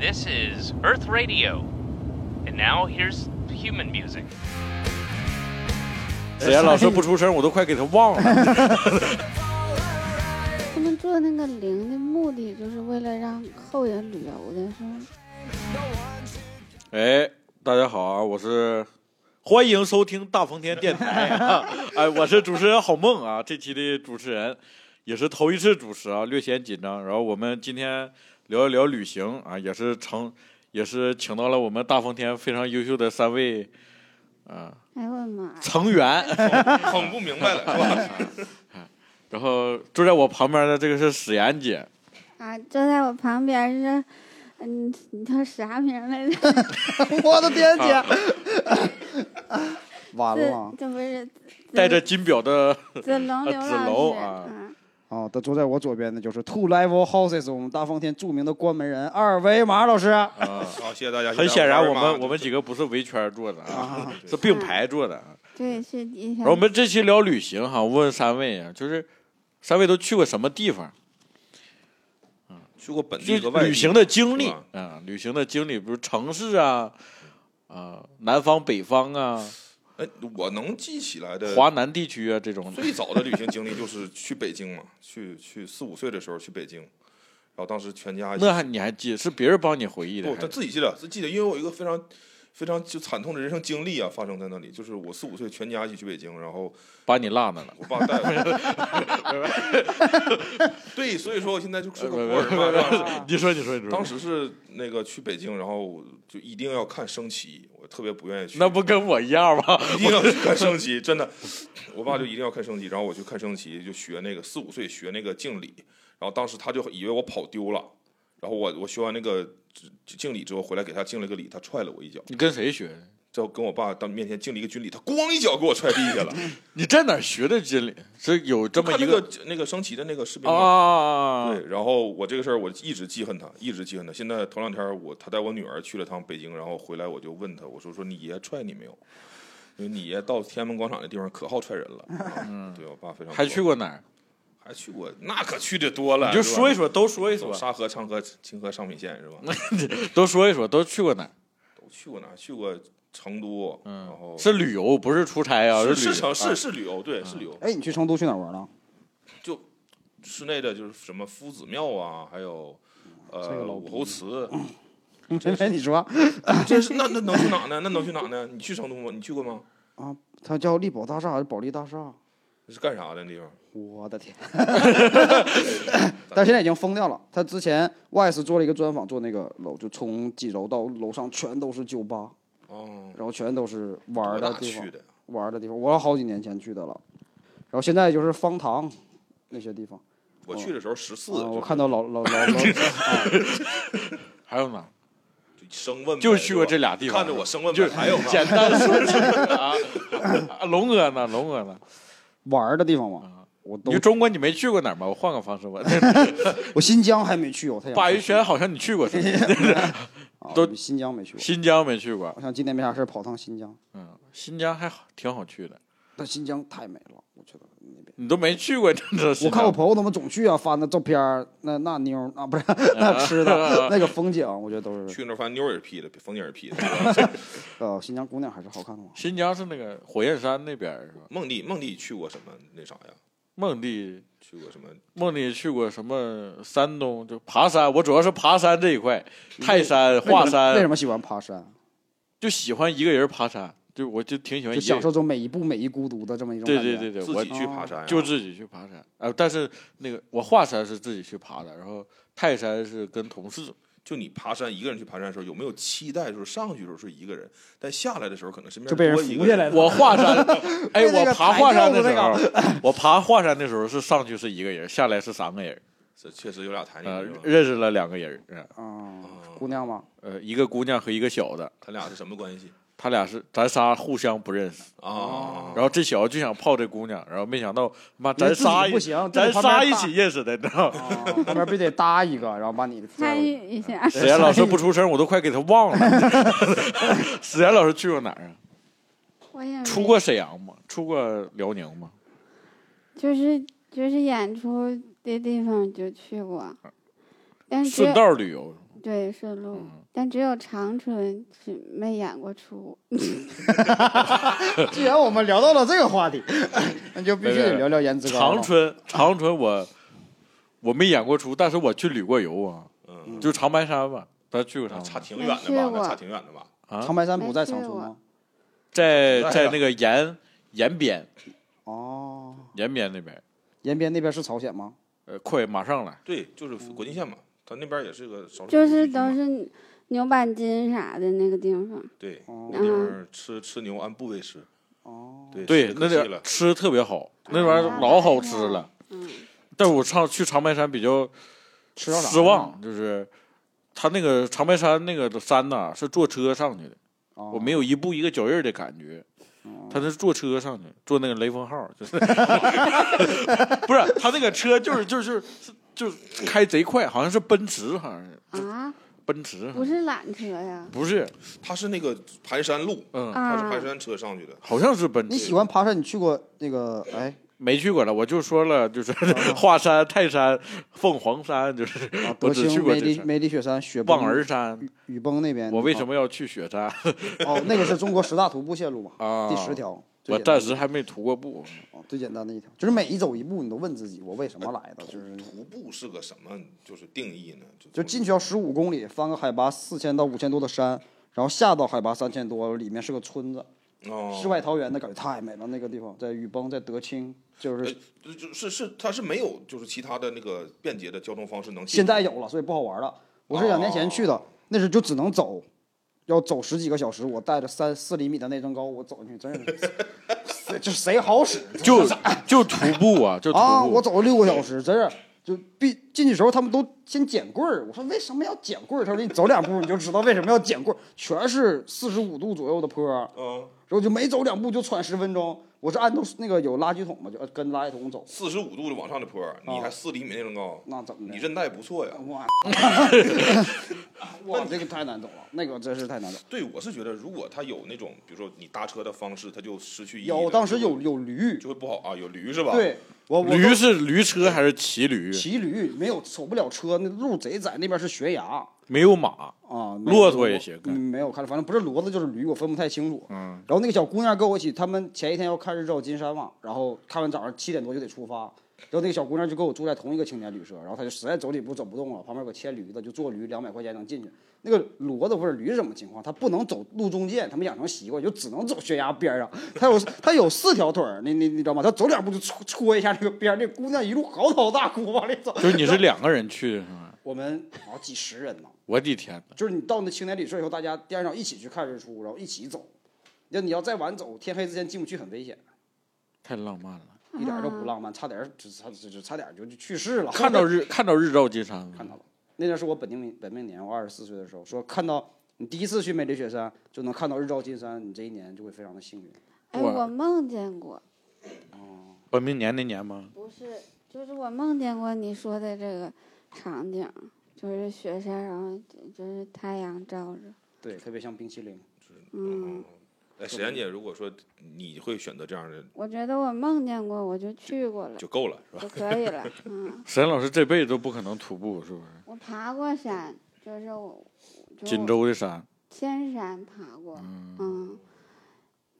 This is Earth Radio. And now here's human music. 子妍老师不出声，我都快给他忘了。他们做那个铃的目的就是为了让后人旅游的，是吗？哎，大家好啊，我是欢迎收听大风天电台啊，哎，我是主持人郝梦啊，这期的主持人也是头一次主持啊，略显紧张。然后我们今天聊一聊旅行啊，也是成，也是请到了我们大风天非常优秀的三位啊哎呦我的妈！成员。捧不明白了，是吧？然后坐在我旁边的这个是史岩姐，啊，坐在我旁边是，嗯，你叫啥名来着？我的天姐，完这了这不是带着金表的子龙刘子老师啊啊？啊！他坐在我左边的就是 Two Level Houses 我们大风天著名的关门人二维码老师啊，好，谢谢大家。很显然我们我们几几个不是围圈坐的啊，啊，是并排坐的啊。对，是然后我们这期聊旅行哈，我问三位啊，就是三位都去过什么地方？去过本地和外地旅行的经历啊，旅行的经历，比如城市啊，啊，南方、北方啊，哎，我能记起来的华南地区啊这种。最早的旅行经历就是去北京嘛，去去四五岁的时候去北京，然后当时全家那还你还记？是别人帮你回忆的不，他自己记得，自己记得，因为我有一个非常非常就惨痛的人生经历啊，发生在那里，就是我四五岁全家一起去北京，然后把你落那了。我爸带我，对，所以说我现在就是个你说，你说，你说。当时是那个去北京，然后就一定要看升旗，我特别不愿意去。那不跟我一样吗？一定要去看升旗，真的，我爸就一定要看升旗，然后我去看升旗，就学那个四五岁学那个敬礼，然后当时他就以为我跑丢了，然后我我学完那个敬礼之后回来给他敬了个礼，他踹了我一脚，你跟谁学的？在我跟我爸当面前敬了一个军礼，他咣一脚给我踹地下了。你在哪学的军礼？是有这么一个那个升旗的那个视频嘛啊？对，然后我这个事儿我一直记恨他，一直记恨他。现在头两天我他带我女儿去了趟北京，然后回来我就问他，我说说你爷踹你没有？因为你爷到天安门广场那地方可好踹人了。嗯，对我爸非常还去过哪儿？还去过，那可去的多了。你就说一说，都说一说，沙河、昌河、清河、上品县是吧？都说一说，都去过哪儿？都去过哪儿？去过成都，然后是旅游，不是出差啊，是是城是啊是旅游，对，是旅游。哎，你去成都去哪儿玩了？就室内的就是什么夫子庙啊，还有这个呃老武侯祠，陈飞，你说 这是那那能去哪呢？那能去哪呢？你去成都吗？你去过吗？啊？它叫力宝大厦还是保利大厦？那是干啥的那地方？我的天！但现在已经封掉了。他之前 YS 做了一个专访，做那个楼，就从几楼到楼上全都是酒吧，哦，然后全都是玩的地方去，的？玩的地方。我好几年前去的了，然后现在就是方塘那些地方。我去的时候十四、啊，我看到老老老老啊，还有哪？生问就去过这俩地方，看着我生问就呗还有吗？简单说几个啊。啊龙哥呢？龙哥呢？玩的地方嘛，我都你中国你没去过哪儿吗？我换个方式问。我新疆还没去，我太想鲅鱼圈好像你去过是吧？啊都新疆没去过。新疆没去过我，想今天没啥事儿跑趟新疆，嗯，新疆还好，挺好去的。但新疆太美了，我觉得那边。你都没去过，真的是。我看我朋友他们总去啊，发那照片儿，那那妞儿啊，不是 那吃的，那个风景，我觉得都是去那儿发现妞儿也是 P 的，风景也是 P 的。呃，新疆姑娘还是好看的嘛。新疆是那个火焰山那边是吧？梦丽，梦丽去过什么那啥呀？孟地去过什么？梦里去过什么山东？就爬山，我主要是爬山这一块，泰山、华山为什，么喜欢爬山？就喜欢一个人爬山，就我就挺喜欢。就享受这种每一步每一孤独的这么一种对感觉。对对对，我自己去爬山呀？就自己去爬山啊、但是那个我华山是自己去爬的，然后泰山是跟同事。就你爬山一个人去爬山的时候，有没有期待就是上去的时候是一个人，但下来的时候可能身边就被人多一个扶下来了。我华山，哎，我爬抬华山的时轿候，我爬华山的时候是上去是一个人，下来是三个人，这确实有俩抬呃你，是吧？认识了两个人，嗯啊，姑娘吗？呃，一个姑娘和一个小的，他俩是什么关系他俩是咱仨互相不认识。啊？然后这小子就想泡这姑娘，然后没想到妈咱仨一不行咱仨一起认识的，你知道吗？啊，旁边必得搭一个，然后把你参与一下。史岩老师不出声，我都快给他忘了。史岩老师去过哪儿啊？我也没出过沈阳吗？出过辽宁吗？就是就是演出的地方就去过，但是只顺有道旅游，对顺路，嗯但只有长春是没演过出。既然我们聊到了这个话题，那就必须得聊聊颜值。长春，长春我我没演过出，但是我去旅过游啊，嗯，就长白山吧，咱去过长差挺远的吧？差挺远的吧？啊长，白山不在长春吗？在在那个延延边哦，延边那边，延边那边是朝鲜吗？呃，快马上来，对，就是国境线嘛，他那边也是个少数就是都是牛板筋啥的那个地方。对，哦那地方吃吃牛按部位吃，哦，对那点儿可惜了。吃的特别好，那玩意儿老好吃了。嗯，但是我上去长白山比较？失望，就是他那个长白山那个山呐是坐车上去的，哦。我没有一步一个脚印儿的感觉。他那是坐车上去，坐那个雷锋号，就是 不是他那个车就是就是是就开贼快，好像是奔驰，好像是啊，奔驰，不是缆车呀。不是，它是那个盘山路，嗯，啊它是盘，山车上去的。好像是奔驰。你喜欢爬山？你去过那个？哎，没去过了，我就说了，就是华山、泰山、凤凰山，就是啊，我只去过这梅里雪山雪崩望儿山，雨崩那边。我为什么要去雪山 哦，那个是中国十大徒步线路嘛，啊？第十条。最我暂时还没徒过步。哦最简单的一条，就是每一走一步，你都问自己，我为什么来的？就是徒步是个什么就是定义呢？就进去要十五公里，翻个海拔四千到五千多的山，然后下到海拔三千多，里面是个村子，哦，世外桃源的感觉太美了。那个地方在雨崩，在德清，就是呃就就是是它是没有就是其他的那个便捷的交通方式能现在有了，所以不好玩了。我是两年前去的，那时就只能走，要走十几个小时。我带着三四厘米的内增高，我走进去真是，谁 这谁好使？就就徒步啊，就徒啊，我走了六个小时，真是。就必进去时候，他们都先捡棍儿。我说为什么要捡棍儿？他说你走两步你就知道为什么要捡棍儿，全是四十五度左右的坡儿，嗯，然后就每走两步就喘十分钟。我是按照那个有垃圾桶嘛，就跟垃圾桶走。四十五度的往上的坡，你还四厘米那种高，那怎么的？你韧带不错呀。哇，哇，这个太难走了，那个真是太难走。对，我是觉得如果他有那种，比如说你搭车的方式，他就失去意义有当时有有驴，就会不好啊，有驴是吧？，对我我驴是驴车还是骑驴？骑驴没有走不了车，那路贼窄，那边是悬崖没有马。啊。骆驼也行嗯，没有看，反正不是骡子就是驴，我分不太清楚。嗯，然后那个小姑娘跟我一起，他们前一天要看日照金山嘛，然后看完早上七点多就得出发，然后那个小姑娘就跟我住在同一个青年旅社，然后她就实在走几步走不动了，旁边有个牵驴的，就坐驴两百块钱能进去。那个骡子或者驴是什么情况？它不能走路中间，他们养成习惯，就只能走悬崖边上。它有它有四条腿儿，你你你知道吗？它走两步就戳戳一下那个边儿，那姑娘一路嚎啕大哭往里走。就是你是两个人去的是吗？我们好几十人呢，我的天哪！就是你到那青年旅社以后，大家第二天早上一起去看日出，然后一起走。要你要再晚走，天黑之前进不去很危险。太浪漫了。一点儿都不浪漫，差点就差只只差点儿就就去世了。看到日 看到日照金山了，看到了，那年是我本命本命年，我二十四岁的时候，说看到你第一次去美丽雪山就能看到日照金山，你这一年就会非常的幸运。哎，我我梦见过，哦本命年那年吗？不是，就是我梦见过你说的这个场景，就是雪山，然后就是太阳照着，对，特别像冰淇淋。嗯，哎，沈阳姐，如果说你会选择这样的我觉得我梦见过，我就去过了，就够了，是吧？就可以了。嗯，沈老师这辈子都不可能徒步，是不是？我爬过山，就是我，锦州的山，千山爬过，嗯，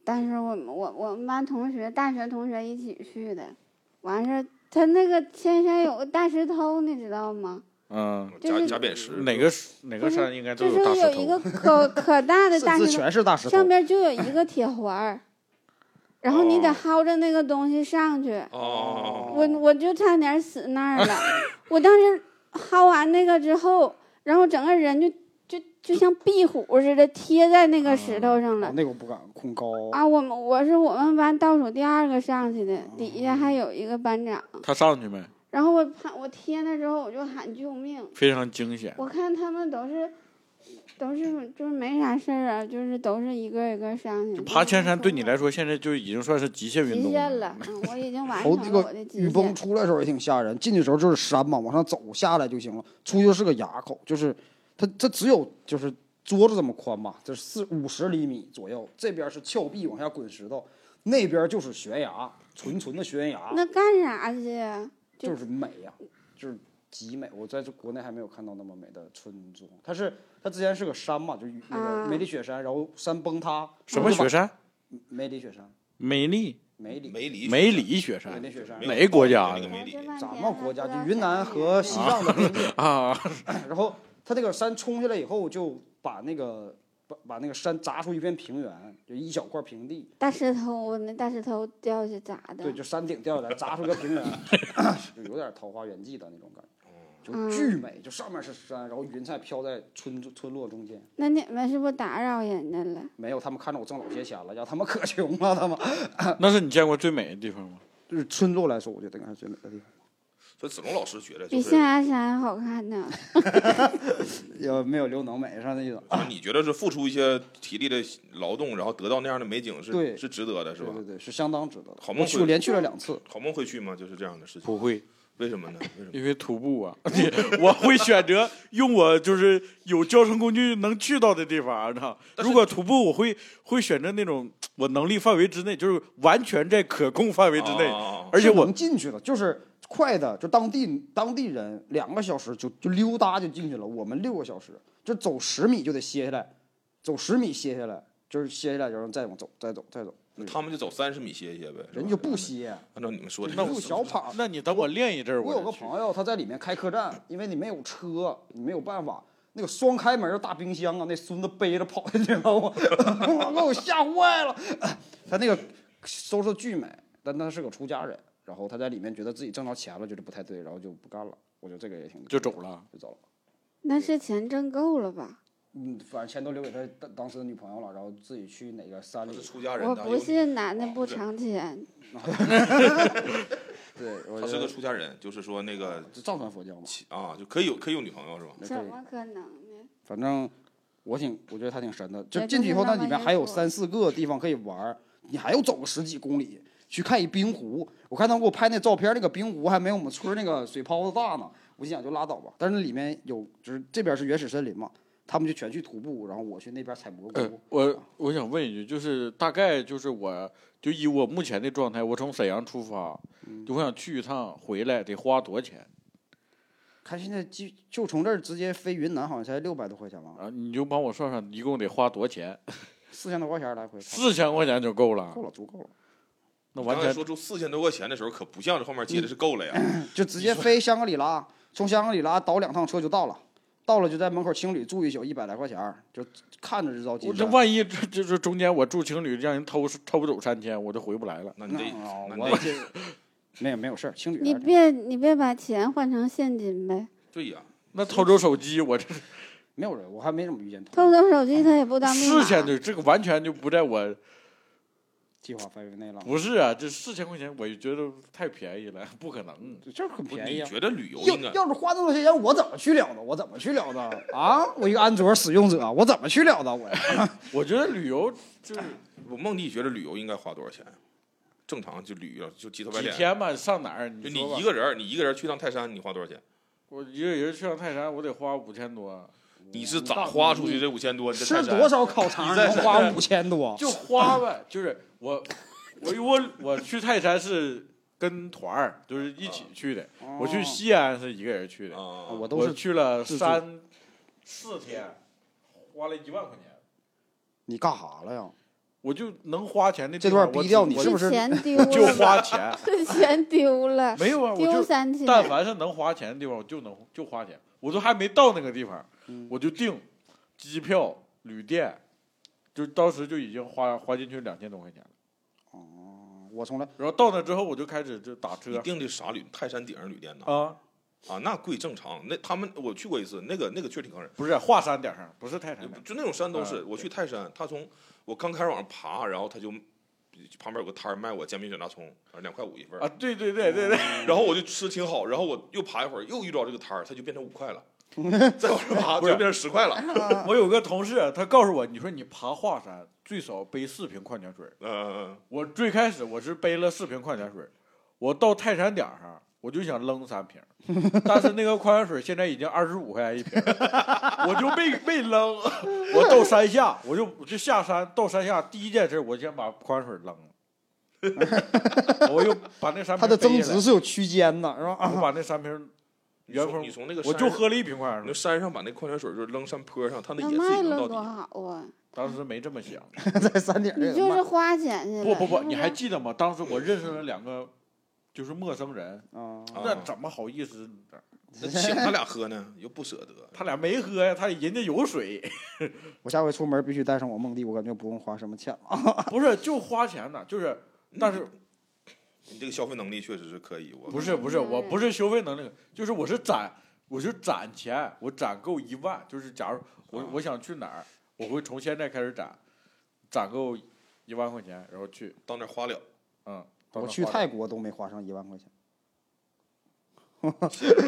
但是我们我我们班同学，大学同学一起去的，完事儿他那个天山有个大石头，你知道吗？嗯，就是假假扁石，哪个哪个山应该都就是大石头有一个。可 可大的大石头，全是大石头上。边就有一个铁环儿，然后你得哦薅着那个东西上去。哦，我我就差点死那儿了，我当时薅完那个之后，然后整个人就就就像壁虎似的贴在那个石头上哦了。那个我不敢，恐高。啊，我们我是我们班倒数第二个上去的，底下还有一个班长。他上去没？然后我喊我贴那之后，我就喊救命。非常惊险。我看他们都是都是就是没啥事儿啊，就是都是一个一个上去。爬千山对你来说说，现在就已经算是极限运极动限了，嗯，我已经完成了我的极雨崩。出来的时候也挺吓人，进去的时候就是山嘛，往上走下来就行了。出去是个垭口，就是它它只有就是桌子这么宽吧，这四五十厘米左右，这边是峭壁往下滚石头，那边就是悬崖，纯纯的悬崖，那干啥去呀？就就是美呀、就是极美，我在这国内还没有看到那么美的村庄。它是它之前是个山嘛，就是那个啊梅里雪山，然后山崩塌，什么雪山？梅里雪山，梅里梅里梅里梅里雪梅山里雪山哪个国家的那个梅里咱们国家就云南和西藏的边界。啊？然后它这个山冲下来以后，就把那个把把那个山砸出一片平原，就一小块平地。大石头，那大石头掉下去砸的？对，就山顶掉下来，砸出个平原，就有点《桃花源记》的那种感觉，就嗯巨美。就上面是山，然后云彩飘在村村落中间。那你们是不是打扰人家了？没有，他们看着我挣老些钱了，让他们可穷了，他们。那是你见过最美的地方吗？就是村落来说，我觉得应该是最美的地方。所以子龙老师觉得比就是象牙山好看呢。有没有刘能美上那意思。就是你觉得是付出一些体力的劳动，然后得到那样的美景是对是值得的，是吧对？对对，是相当值得的。好梦去连去了两次，好梦会去吗？就是这样的事情，不会，为什么呢？为什么？因为徒步啊，我会选择用我就是有交通工具能去到的地方，知道？但是如果徒步，我会会选择那种我能力范围之内，就是完全在可控范围之内，而且我能进去的，就是快的，就当地当地人两个小时就就溜达就进去了，我们六个小时，就走十米就得歇下来，走十米歇下来，就是歇下来，然后再往走，再走，再走，他们就走三十米歇一歇呗，人就不。歇。按照你们说的，那我小跑那你等我练一阵儿，我有个朋友，他在里面开客栈，因为你没有车，你没有办法。那个双开门的大冰箱啊，那孙子背着跑进去，知道吗？我给我吓坏了。他那个收拾巨美，但他是个出家人，然后他在里面觉得自己挣着钱了，觉得不太对，然后就不干了。我觉得这个也挺就走了。就走了。那是钱挣够了吧？嗯，反正钱都留给他当当时的女朋友了，然后自己去哪个山里是。出家人，我不信男的不藏钱。对，我他是个出家人，就是说那个这藏传佛教嘛，啊，就可以有可以有女朋友是吧？怎么可能呢？反正我挺，我觉得他挺神的。就进去以后，那里面还有三四个地方可以玩，你还要走个十几公里去看一冰湖。我看他们给我拍那照片，那个冰湖还没有我们村那个水泡子大呢。我心想就拉倒吧。但是里面有，就是这边是原始森林嘛，他们就全去徒步，然后我去那边采蘑呃菇。，我我想问一句，就是大概就是我就以我目前的状态，我从沈阳出发，就我想去一趟，回来得花多少钱看现在就就从这儿直接飞云南，好像才六百多块钱吧，啊？你就帮我算算，一共得花多少钱？四千多块钱来回，四千块钱就够了够，了，足够了。那完全刚才说出四千多块钱的时候，可不像这后面接的是够了呀。就直接飞香格里拉，从香格里拉倒两趟车就到了，到了就在门口青旅住一宿，一百来块钱，就看着就着急。我这万一这这这中间我住情侣，让人偷偷走三千，我就回不来了。那你得，我这没有没有事儿，青旅你别你别把钱换成现金呗。对呀，那偷走手机，我这没有人，我还没怎么遇见他。偷走手机他也不当密码四。千的这个完全就不在我计划范围内了，不是啊，这四千块钱我就觉得太便宜了，不可能。这很不便宜啊。你觉得旅游要应该要是花那么多钱，我怎么去了呢？我怎么去了呢啊？我一个安卓使用者，我怎么去了呢？我 我觉得旅游就是我梦弟觉得旅游应该花多少钱？正常就旅游就急头白脸，几天嘛，上哪儿？就你一个人儿，你一个人去趟泰山，你花多少钱？我一个人去趟泰山，我得花五千多，你是咋花出去这五千多？你这吃多少烤肠能花五千多？就花呗。就是我，我我我去泰山是跟团儿，就是一起去的。我去西安是一个人去的，啊，我都是去了三四天，花了一万块钱。你干啥了呀？我就能花钱的地这方段逼掉你是不是钱 丢了？就花钱？是钱丢了，没有啊，丢三千。但凡是能花钱的地方，我就能就花钱。我都还没到那个地方，嗯我就订机票、旅店，就当时就已经花花进去两千多块钱了。哦我从来然后到那之后，我就开始就打车你订的啥旅？泰山顶上旅店呢？啊，啊，那贵正常。那他们我去过一次，那个那个确实挺坑人。不是华山顶上，不是泰山顶。就那种山都是，啊我去泰山，他从我刚开始往上爬，然后他就旁边有个摊儿卖我煎饼卷大葱，啊两块五一份儿啊，对对对对对，然后我就吃挺好，然后我又爬一会儿，又遇到这个摊儿，它就变成五块了，再往上爬，不是就变成十块了。我有个同事，他告诉我，你说你爬华山最少背四瓶矿泉水。嗯，我最开始我是背了四瓶矿泉水，我到泰山顶上，我就想扔三瓶，但是那个矿泉水现在已经二十五块钱一瓶，我就没没扔。我到山下，我就我就下山到山下，第一件事我先把矿泉水扔了，我又把那三瓶它的增值是有区间的，是吧？我把那三瓶你原封你从那个我就喝了一瓶矿泉水那水，山上把那矿泉水就扔山坡上，它那那也自己卖了多能到底。好啊！当时没这么想。在山顶儿你就是花钱去了。不不不，你还记得吗？当时我认识了两个，就是陌生人，那怎么好意思？那请他俩喝呢，又不舍得。他俩没喝呀，他人家有水，我下回出门必须带上我梦弟，我感觉不用花什么钱了。不是就花钱呢，就是，但是你这个消费能力确实是可以，我不是不是，我不是消费能力，就是我是攒，我是攒钱，我攒够一万，就是假如我啊。我想去哪儿，我会从现在开始攒，攒够一万块钱，然后去，到那儿花了，嗯，到我去泰国都没花上一万块钱。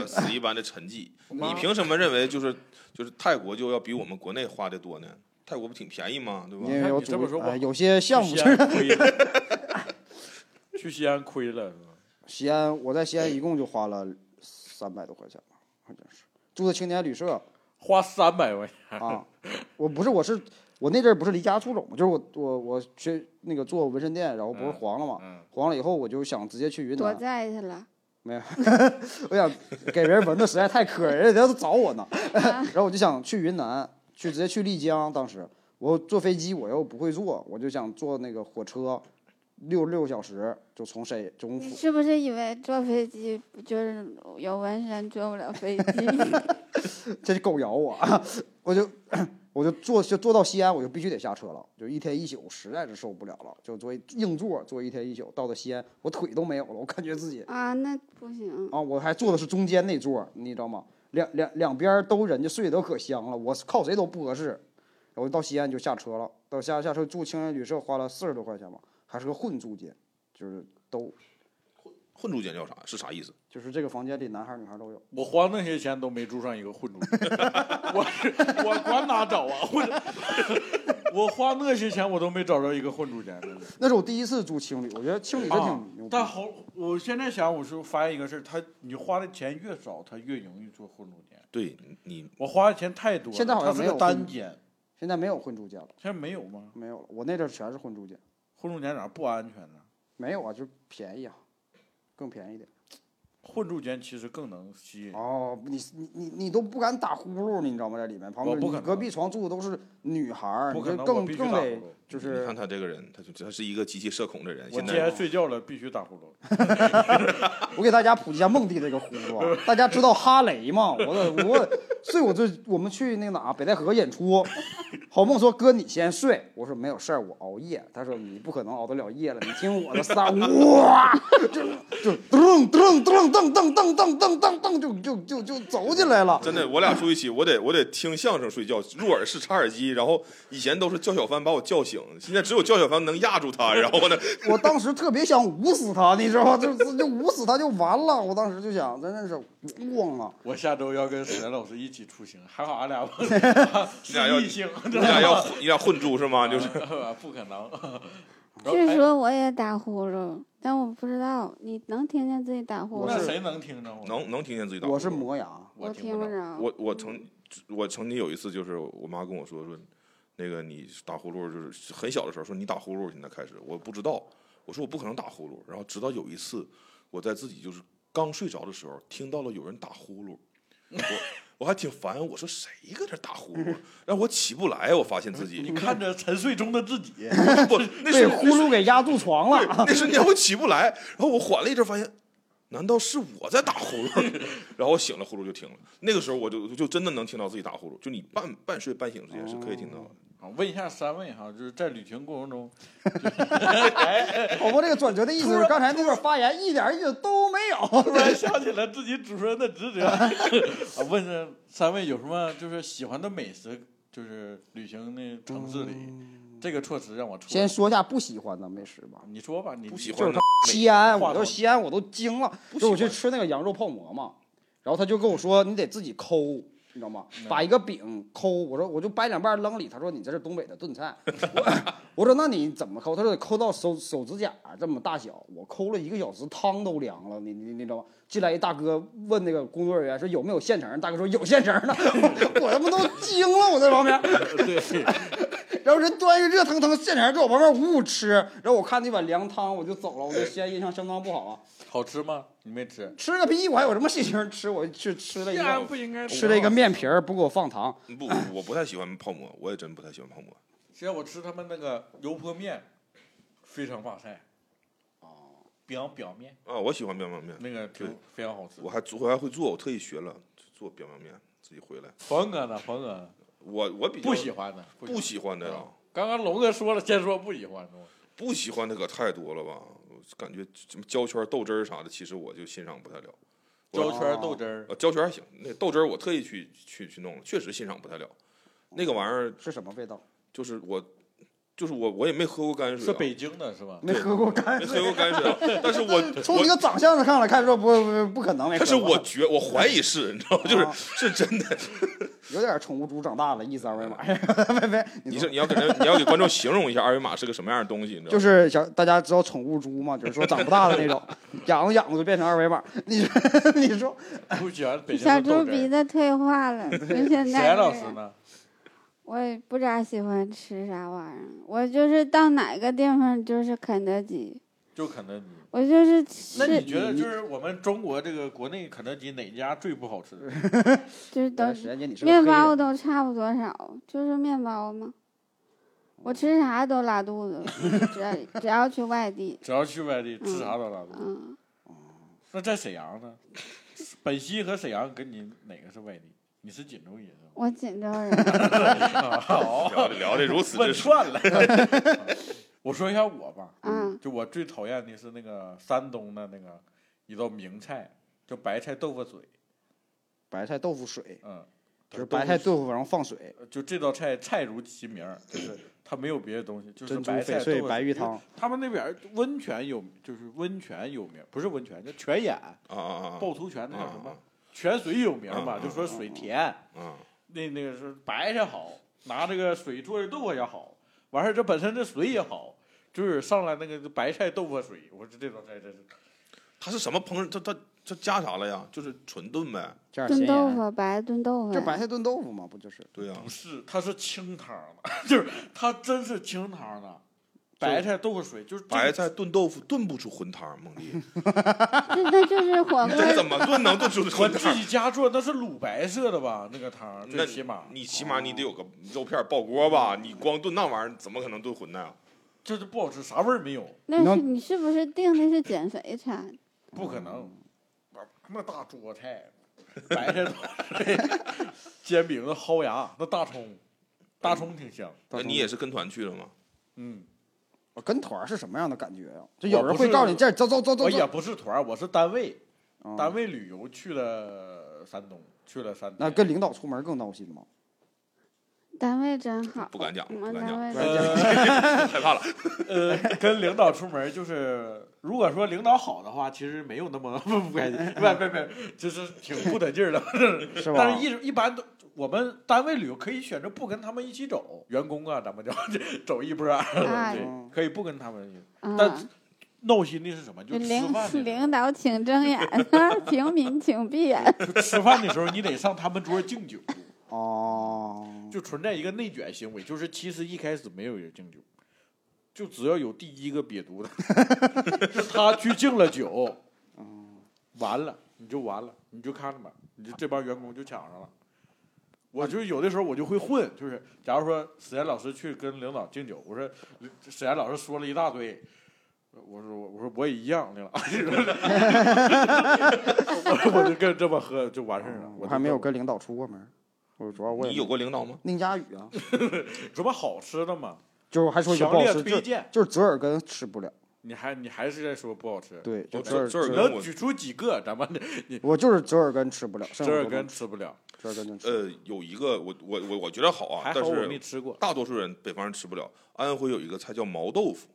死一般的沉寂。你凭什么认为就是就是泰国就要比我们国内花的多呢？泰国不挺便宜吗？对吧因？为有这么说我哎有些项目去西安亏了，去西安亏了是吧？西安，我在西安一共就花了三百多块钱吧，好像是住的青年旅社花三百块钱，啊。我不是，我是我那阵儿不是离家出走嘛，就是我我我去那个做纹身店，然后不是嗯黄了嘛，嗯，黄了以后我就想直接去云躲南，债去了。没有，我想给人纹的实在太磕碜，人家都找我呢，然后我就想去云南，去直接去丽江。当时我坐飞机我又不会坐，我就想坐那个火车，六六个小时就从沈从你是不是以为坐飞机就是有纹身坐不了飞机？这是狗咬我，我就我就坐就坐到西安，我就必须得下车了，就一天一宿，实在是受不了了，就坐硬座坐一天一宿，到了西安，我腿都没有了，我感觉自己啊，那不行。啊，我还坐的是中间那座，你知道吗？两两两边都人家睡得都可香了，我靠谁都不合适，然后到西安就下车了，到下下车住青年旅社花了四十多块钱吧，还是个混住间，就是都混住间叫啥？是啥意思？就是这个房间里男孩儿女孩儿都有。我花那些钱都没住上一个混住间，我是我管哪找啊混，我花那些钱我都没找着一个混住间。那是我第一次住青旅，我觉得青旅真啊挺牛逼。但好，我现在想，我是发现一个事儿，他你花的钱越少，他越容易做混住间。对你我花的钱太多了，现在好像没有单间，现在没有混住间了，现在没有吗？没有了。我那阵儿全是混住间，混住间咋不安全呢？没有啊，就是便宜啊，更便宜点。混住间其实更能吸引。哦，你你你你都不敢打呼噜，你知道吗？在里面旁边，我不可能隔壁床住的都是女孩你就更更得。就是你看他这个人，他就他是一个极其社恐的人。我现在既然睡觉了，必须打呼噜。我给大家普及一下梦弟这个呼噜啊，大家知道哈雷吗？我的我睡我就我们去那个哪北戴河演出，好梦说哥你先睡，我说没有事儿，我熬夜。他说你不可能熬得了夜了，你听我的仨哇，就就噔噔噔噔噔噔噔噔噔噔就就就就走进来了。真的，我俩住一起，我得我得听相声睡觉，入耳式插耳机。然后以前都是叫小帆把我叫醒，现在只有叫小帆能压住他。然后呢，我当时特别想捂死他，你知道吗？就就捂死他就完了。我当时就想，真的是忘了！我下周要跟史岩老师一起出行，还好俺俩 你俩要异性，你俩要混你俩混住是吗？就是不可能。据哎说我也打呼噜，但我不知道，你能听见自己打呼噜？那谁能听着我？能能听见自己打呼噜。我是磨牙，我听听不。着。我我曾我曾经有一次，就是我妈跟我说说，那个你打呼噜，就是很小的时候说你打呼噜，现在开始我不知道，我说我不可能打呼噜，然后直到有一次我在自己就是刚睡着的时候听到了有人打呼噜，我我还挺烦，我说谁搁这打呼噜？然后我起不来，我发现自己你看着沉睡中的自己，不那是呼噜给压住床了。那瞬间我起不来，然后我缓了一阵，发现。难道是我在打呼噜？然后我醒了，呼噜就停了。那个时候我就就真的能听到自己打呼噜，就你半半睡半醒之间是可以听到的。啊，问一下三位哈，就是在旅行过程中，宝宝这个转折的意思是，刚才那段发言一点意思都没有。突然想起了自己主持人的职责，啊，问这三位有什么就是喜欢的美食，就是旅行的城市里，这个措辞让我出先说一下不喜欢的美食吧，你说吧，你不喜欢的西安，我到西安我都惊了，就我去吃那个羊肉泡馍嘛，然后他就跟我说你得自己抠，你知道吗？把一个饼抠，我说我就掰两半扔里，他说你这是东北的炖菜，我我说那你怎么抠？他说得抠到手手指甲这么大小，我抠了一个小时，汤都凉了，你你你知道吗？进来一大哥问那个工作人员说有没有现成，大哥说有现成的，我他妈都惊了，我在旁边。对，然后人端一个热腾腾现成在我旁边呜呜吃，然后我看那碗凉汤我就走了，我对西安印象相当不好啊。好吃吗？你没吃？吃个屁！我还有什么心情吃？我去吃了一个不应该吃了一个面皮儿，不给我放糖。不，我不太喜欢泡馍，我也真不太喜欢泡馍。其实我吃他们那个油泼面，非常哇塞。哦，表表面啊，我喜欢表面面，那个挺非常好吃。我还我还会做，我特意学了做表面面，自己回来。冯哥呢？冯哥，我我比较不喜欢的，不喜欢的呀。刚刚龙哥说了，先说不喜欢的。不喜欢的可太多了吧？感觉什么胶圈、豆汁儿啥的，其实我就欣赏不太了。胶圈、豆汁儿，呃，胶圈还行，那豆汁儿我特意去去去弄了，确实欣赏不太了。那个玩意儿是什么味道？就是我，就是我，我也没喝过泔水。是北京的是吧？没喝过泔水，没喝过泔水。但是我从你个长相上来看，说不不不可能没。但是我觉我怀疑是，你知道吗？就是是真的。有点宠物猪长大了，意思二维码。别别，你是你要给人你要给观众形容一下二维码是个什么样的东西？你知道就是想大家知道宠物猪嘛？就是说长不大的那种，养着养着就变成二维码。你说你说，小猪鼻子退化了，现在。老师呢？我也不咋喜欢吃啥玩意儿，我就是到哪个地方就是肯德基。就肯德基。我就是那你觉得就是我们中国这个国内肯德基哪家最不好吃？就是都面包都差不多少，就是面包吗？我吃啥都拉肚子，只要只要去外地。只要去外地吃啥都拉肚子。嗯。那在沈阳呢？本溪和沈阳跟你哪个是外地？你是锦州人是吧？我锦州人。好，聊的聊的如此问串了。我说一下我吧，嗯，就我最讨厌的是那个山东的那个一道名菜，叫白菜豆腐水。白菜豆腐水，嗯，就是白菜豆腐然后放水。就这道菜菜如其名，就是它没有别的东西，就是白菜豆腐白玉汤。他们那边温泉有，就是温泉有名，不是温泉叫泉眼啊啊啊！趵突泉那叫什么？泉水有名嘛，就说水甜。嗯，那那个是白菜好，拿这个水做的豆腐也好。完事儿，这本身这水也好，就是上来那个白菜豆腐水，我说这道菜真是，它是什么烹饪？它它它加啥了呀？就是纯炖呗，炖豆腐，白炖豆腐，这白菜炖豆腐嘛，不就是？对呀，不是，它是清汤的，就是它真是清汤的。白菜豆腐水就是白菜炖豆腐炖不出混汤，孟丽。那那就是火锅。这怎么炖能炖出荤汤？自己家做那是卤白色的吧？那个汤，那起码你起码你得有个肉片爆锅吧？你光炖那玩意儿怎么可能炖荤呢？这就不好吃，啥味儿没有。那是你是不是订的是减肥餐？不可能，那大桌菜，白菜 煎饼子薅芽，那大葱，大葱挺香。那你也是跟团去了吗？嗯。我跟团是什么样的感觉呀？就有人会告诉你这走走走走。我也不是团，我是单位，单位旅游去了山东，去了山东。那跟领导出门更闹心吗？单位真好。不敢讲，不敢讲，害怕了。呃，跟领导出门就是，如果说领导好的话，其实没有那么 不不开心，不不不，就是挺不得劲儿的，是吧？但是一一般都。我们单位旅游可以选择不跟他们一起走，员工啊，咱们就 走一波，可以不跟他们。但闹心的是什么？就领领导请睁眼，平民请闭眼。吃饭的时候你得上他们桌敬酒。哦。就存在一个内卷行为，就是其实一开始没有人敬酒，就只要有第一个瘪犊子，他去敬了酒，完了你就完了，你就看着吧，你就这帮员工就抢上了。我就有的时候我就会混，就是假如说史岩老师去跟领导敬酒，我说史岩老师说了一大堆，我说我我说我也一样的了，我就跟这么喝就完事儿了。我还没有跟领导出过门，我主要我你有过领导吗？宁佳宇啊，什么好吃的嘛？就是还说强烈推荐，就是折耳根吃不了。你还你还是在说不好吃？对，就折耳根。能举出几个？咱们你我就是折耳根吃不了，折耳根吃不了。折耳根能吃呃，有一个我我我我觉得好啊，但是大多数人北方人吃不了。安徽有一个菜叫毛豆腐，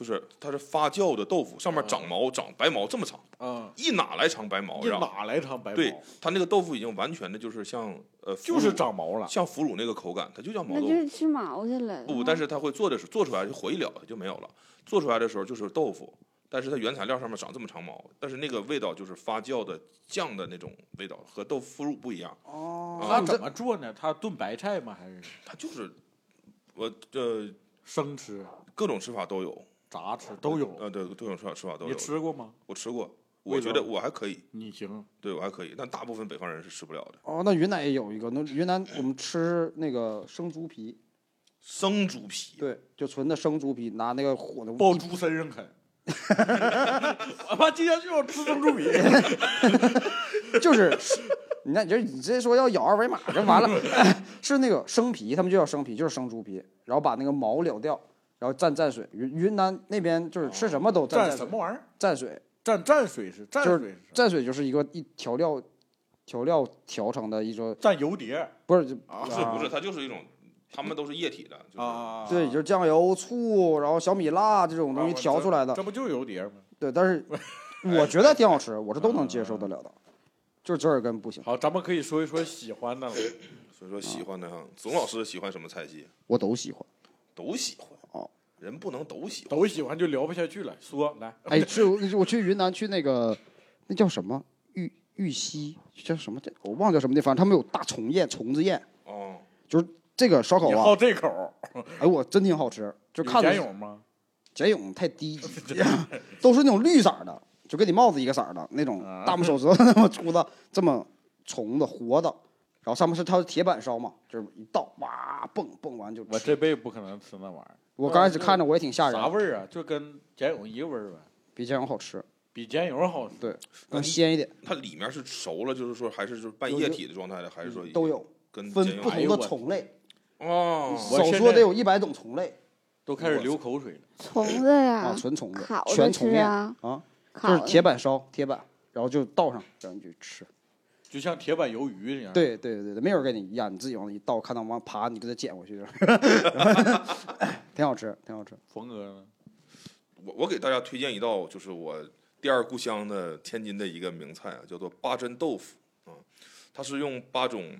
就是它是发酵的豆腐，上面长毛长白毛这么长，嗯，一哪来长白毛？一哪来长白毛？对，它那个豆腐已经完全的就是像呃，就是长毛了，像腐乳那个口感，它就叫毛豆腐。就是吃毛去了。不，但是它会做的时候做出来就火一了，它就没有了。做出来的时候就是豆腐。但是它原材料上面长这么长毛，但是那个味道就是发酵的酱的那种味道，和豆腐乳不一样。哦，它怎么做呢？它炖白菜吗？还是它就是我这生吃、各种吃法都有，炸吃都有。呃，对，各种吃法吃法都有。你吃过吗？我吃过，我觉得我还可以，你行，对我还可以，但大部分北方人是吃不了的。哦，那云南也有一个，那云南我们吃那个生猪皮，生猪皮，对，就纯的生猪皮，拿那个火的抱猪身上啃。我妈今天就要吃生猪皮。就是，你看，你这你直接说要咬二维码就完了，是那个生皮，他们就叫生皮，就是生猪皮，然后把那个毛撩掉，然后蘸蘸水。云云南那边就是吃什么都蘸蘸什么，玩意儿？蘸水，蘸蘸水是蘸就是水是蘸水就是一个一调料，调料调成的一种，蘸油碟不是啊不是不是，它就是一种，他们都是液体的，就是啊。对，就是酱油、醋，然后小米辣这种东西啊调出来的这。不就是油碟吗？对，但是 我觉得挺好吃，我是都能接受得了的，就是折耳根不行，好，咱们可以说一说喜欢的了。所以说喜欢的哈。总老师喜欢什么菜系？我都喜欢。都喜欢。哦，人不能都喜欢。都喜欢就聊不下去了。说来，哎，是我我去云南去那个那叫什么玉玉溪叫什么？我忘了叫什么地方，他们有大虫宴、虫子宴，哦，就是这个烧烤啊你好，这口，哎我真挺好吃，就看着茧蛹吗？茧蛹太低级，都是那种绿色的，就跟你帽子一个色儿的那种啊大拇手指头 那么粗的，这么虫子活的，然后上面是它是铁板烧嘛，就是一倒哇蹦蹦完就。我这辈子不可能吃那玩意儿。我刚开始看着我也挺吓人，啥味儿啊？就跟茧蛹一个味儿呗，比茧蛹好吃，比茧蛹好吃。对，更鲜一点，它里面是熟了，就是说还是就是半液体的状态的，还是说都有跟分不同的虫类，哦，少说得有一百种虫类都开始流口水了。虫子呀啊，，纯虫子全虫面啊，啊，就是铁板烧铁板，然后就倒上，然后你就吃。就像铁板鱿鱼一样。，对对对对，没有人跟你一样，你自己往那一倒，看到往爬，你给它捡回去，挺好吃，挺好吃。冯哥呢？我我给大家推荐一道，就是我第二故乡的天津的一个名菜啊，叫做八珍豆腐啊，它是用八种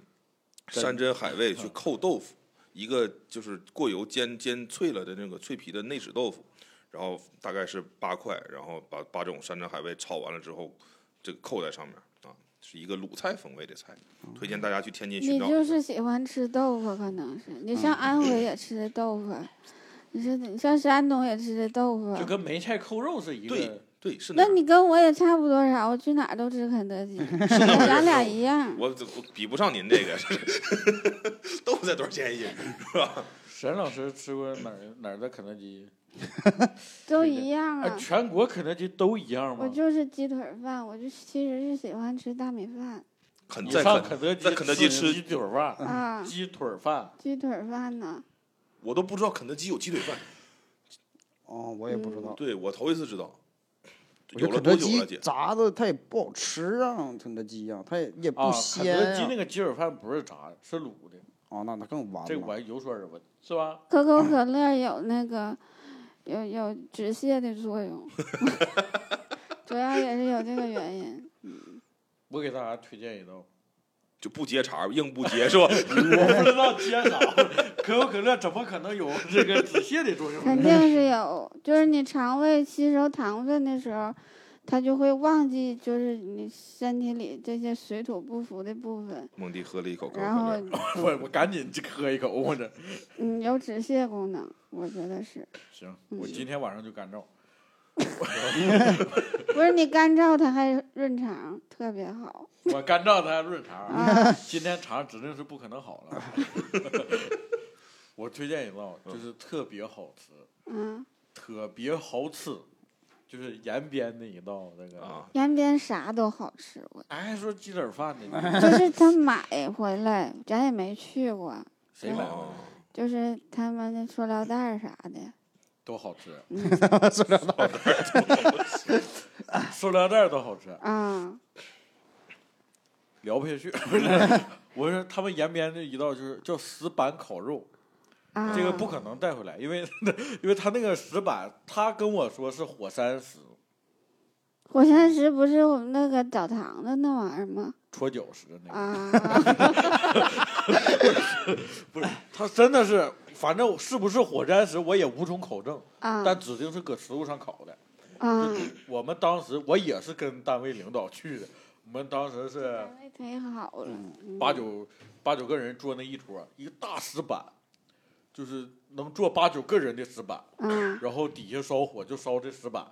山珍海味去扣豆腐，一个就是过油煎煎脆了的那个脆皮的内酯豆腐，然后大概是八块，然后把八种山珍海味炒完了之后，这个扣在上面啊，是一个鲁菜风味的菜，推荐大家去天津寻找。你就是喜欢吃豆腐，可能是你上安徽也吃的豆腐，你说你上山东也吃的豆腐就，跟梅菜扣肉是一个。对是那那你跟我也差不多少，我去哪儿都吃肯德基，咱俩一样。我我比不上您这个，豆腐才多少钱一斤是吧？沈老师吃过哪儿哪儿的肯德基？都一样哎，啊。全国肯德基都一样我？就是鸡腿饭，我就其实是喜欢吃大米饭你肯在肯上肯德基在肯德基吃鸡腿饭，啊，鸡腿饭，鸡腿饭呢。我都不知道肯德基有鸡腿饭，哦，我也不知道。对我头一次知道。有了得肯德基多久了，姐？炸的它也不好吃啊，肯德基呀、它也也不啊，肯鲜啊德基那。个鸡腿饭不是炸的，是卤的，哦，那那更完了。这个玩意儿有所耳闻，是吧？可口可乐有那个有有止泻的作用，主要也是有这个原因。我给大家推荐一道，就不接茬儿，硬不接是吧？我不知道接啥，可口可乐怎么可能有这个止泻的作用？肯定是有，就是你肠胃吸收糖分的时候，它就会忘记，就是你身体里这些水土不服的部分，蒙迪喝了一口可口然后可乐，我我赶紧就喝一口，我这嗯有止泻功能，我觉得是。行，我今天晚上就干燥。不是你干燥它还润肠，特别好 我干燥它还润肠，啊。今天肠指定是不可能好了。我推荐一道，就是特别好吃，嗯，特别好吃，就是延边的一道那个。啊，延边啥都好吃，我还，说鸡腿饭呢？就是他买回来，咱也没去过，谁买回来？就是他们的塑料袋儿啥的。都好吃，嗯。塑料袋儿都好吃，嗯，聊不下去。我说他们延边的一道就是叫石板烤肉，啊，这个不可能带回来，因为 因为他那个石板，他跟我说是火山石，火山石不是我们那个澡堂的那玩意儿吗？搓脚石那个。啊，不是，他真的是，反正是不是火山石我也无从考证，啊但指定是搁石头上烤的。啊，我们当时我也是跟单位领导去的，我们当时是单位忒好了，嗯八九八九个人坐那一桌，一个大石板，就是能坐八九个人的石板，嗯，然后底下烧火就烧这石板，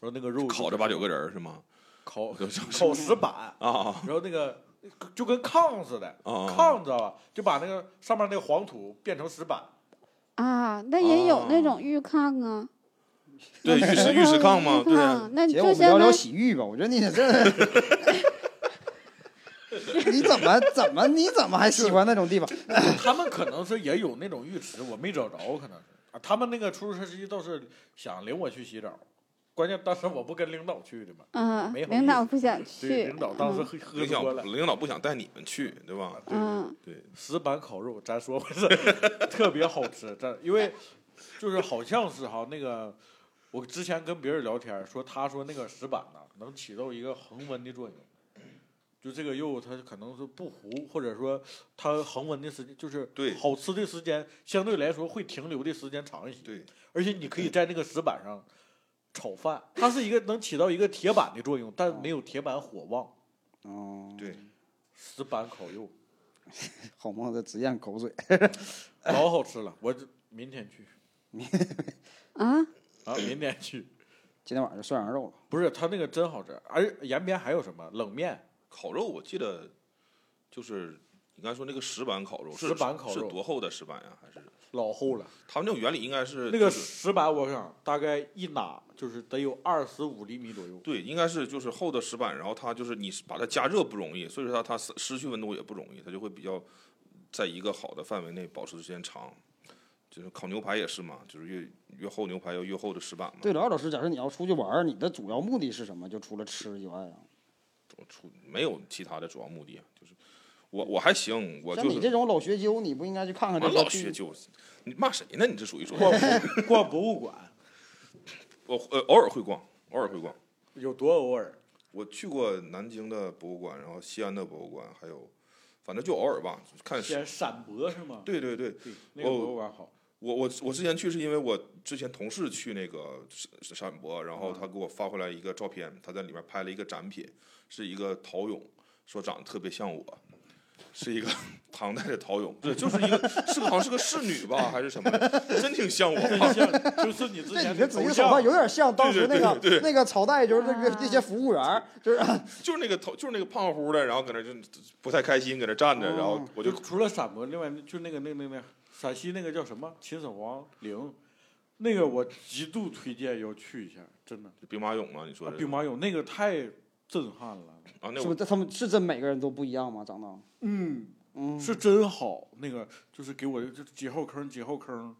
然后那个肉烤着八九个人是吗？烤烤石板，啊啊然后那个就跟炕似的，啊！炕知道吧？就把那个上面那个黄土变成石板，啊，那也有那哦种浴炕啊，对，浴室浴室炕嘛，浴对那你，就我们聊聊洗浴吧。我觉得你这，你怎么怎么你怎么还喜欢那种地方？他们可能是也有那种浴池，我没找着，可能是啊。他们那个出租车司机倒是想领我去洗澡，关键当时我不跟领导去的嘛，嗯领导不想，去，领导当时嗯喝喝多了。领导不想带你们去，对吧？嗯对，石板烤肉，咱说不是 特别好吃，咱因为就是好像是哈那个，我之前跟别人聊天说，他说那个石板呢能起到一个恒温的作用，就这个肉它可能是不糊，或者说它恒温的时间就是对好吃的时间相对来说会停留的时间长一些，对，而且你可以在那个石板上炒饭，它是一个能起到一个铁板的作用，但没有铁板火旺。哦，对，石板烤肉 好梦的直咽口水。老好吃了，我这明天去啊，啊，明天去。今天晚上就涮羊肉了。不是，它那个真好吃，而延边还有什么冷面？烤肉我记得就是你刚才说那个石板烤肉，石板烤肉是多厚的石板呀？还是老厚了。他们那种原理应该是那个石板，我想大概一拿就是得有二十五厘米左右。对，应该是就是厚的石板，然后它就是你把它加热不容易，所以说它它失失去温度也不容易，它就会比较在一个好的范围内保持时间长。就是烤牛排也是嘛，就是越越厚牛排要越厚的石板嘛。对了，二老师，假设你要出去玩儿，你的主要目的是什么？就除了吃以外啊，我出没有其他的主要目的，就是我我还行，我就是你这种老学究，你不应该去看看这我老学究，你骂谁呢？你这属于说逛博 逛博物馆我呃偶尔会逛，偶尔会逛。有多偶尔？我去过南京的博物馆，然后西安的博物馆，还有反正就偶尔吧，看先陕博是吗？对对对，对，那个博物馆好。我我我之前去是因为我之前同事去那个陕陕博，然后嗯他给我发回来一个照片，他在里面拍了一个展品，是一个陶俑，说长得特别像我，是一个 唐代的陶俑，对，就是一个是个好像是个侍女吧，还是什么的，真挺像我。真像，就是你之这前你的头像。法有点像当时那个对对对。那个朝代，就是那个啊。那些服务员儿，就是 就是那个头，就是那个胖乎的，然后搁那就不太开心，搁那站着，然后我就就除了陕博，另外就那个那个那个陕西那个叫什么？秦始皇陵，那个我极度推荐要去一下，真的。兵马俑嘛，你说的啊兵马俑那个太震撼了，啊，那我是不是？他们是真每个人都不一样吗？长得？嗯，嗯，是真好。那个就是给我就几号坑几号坑，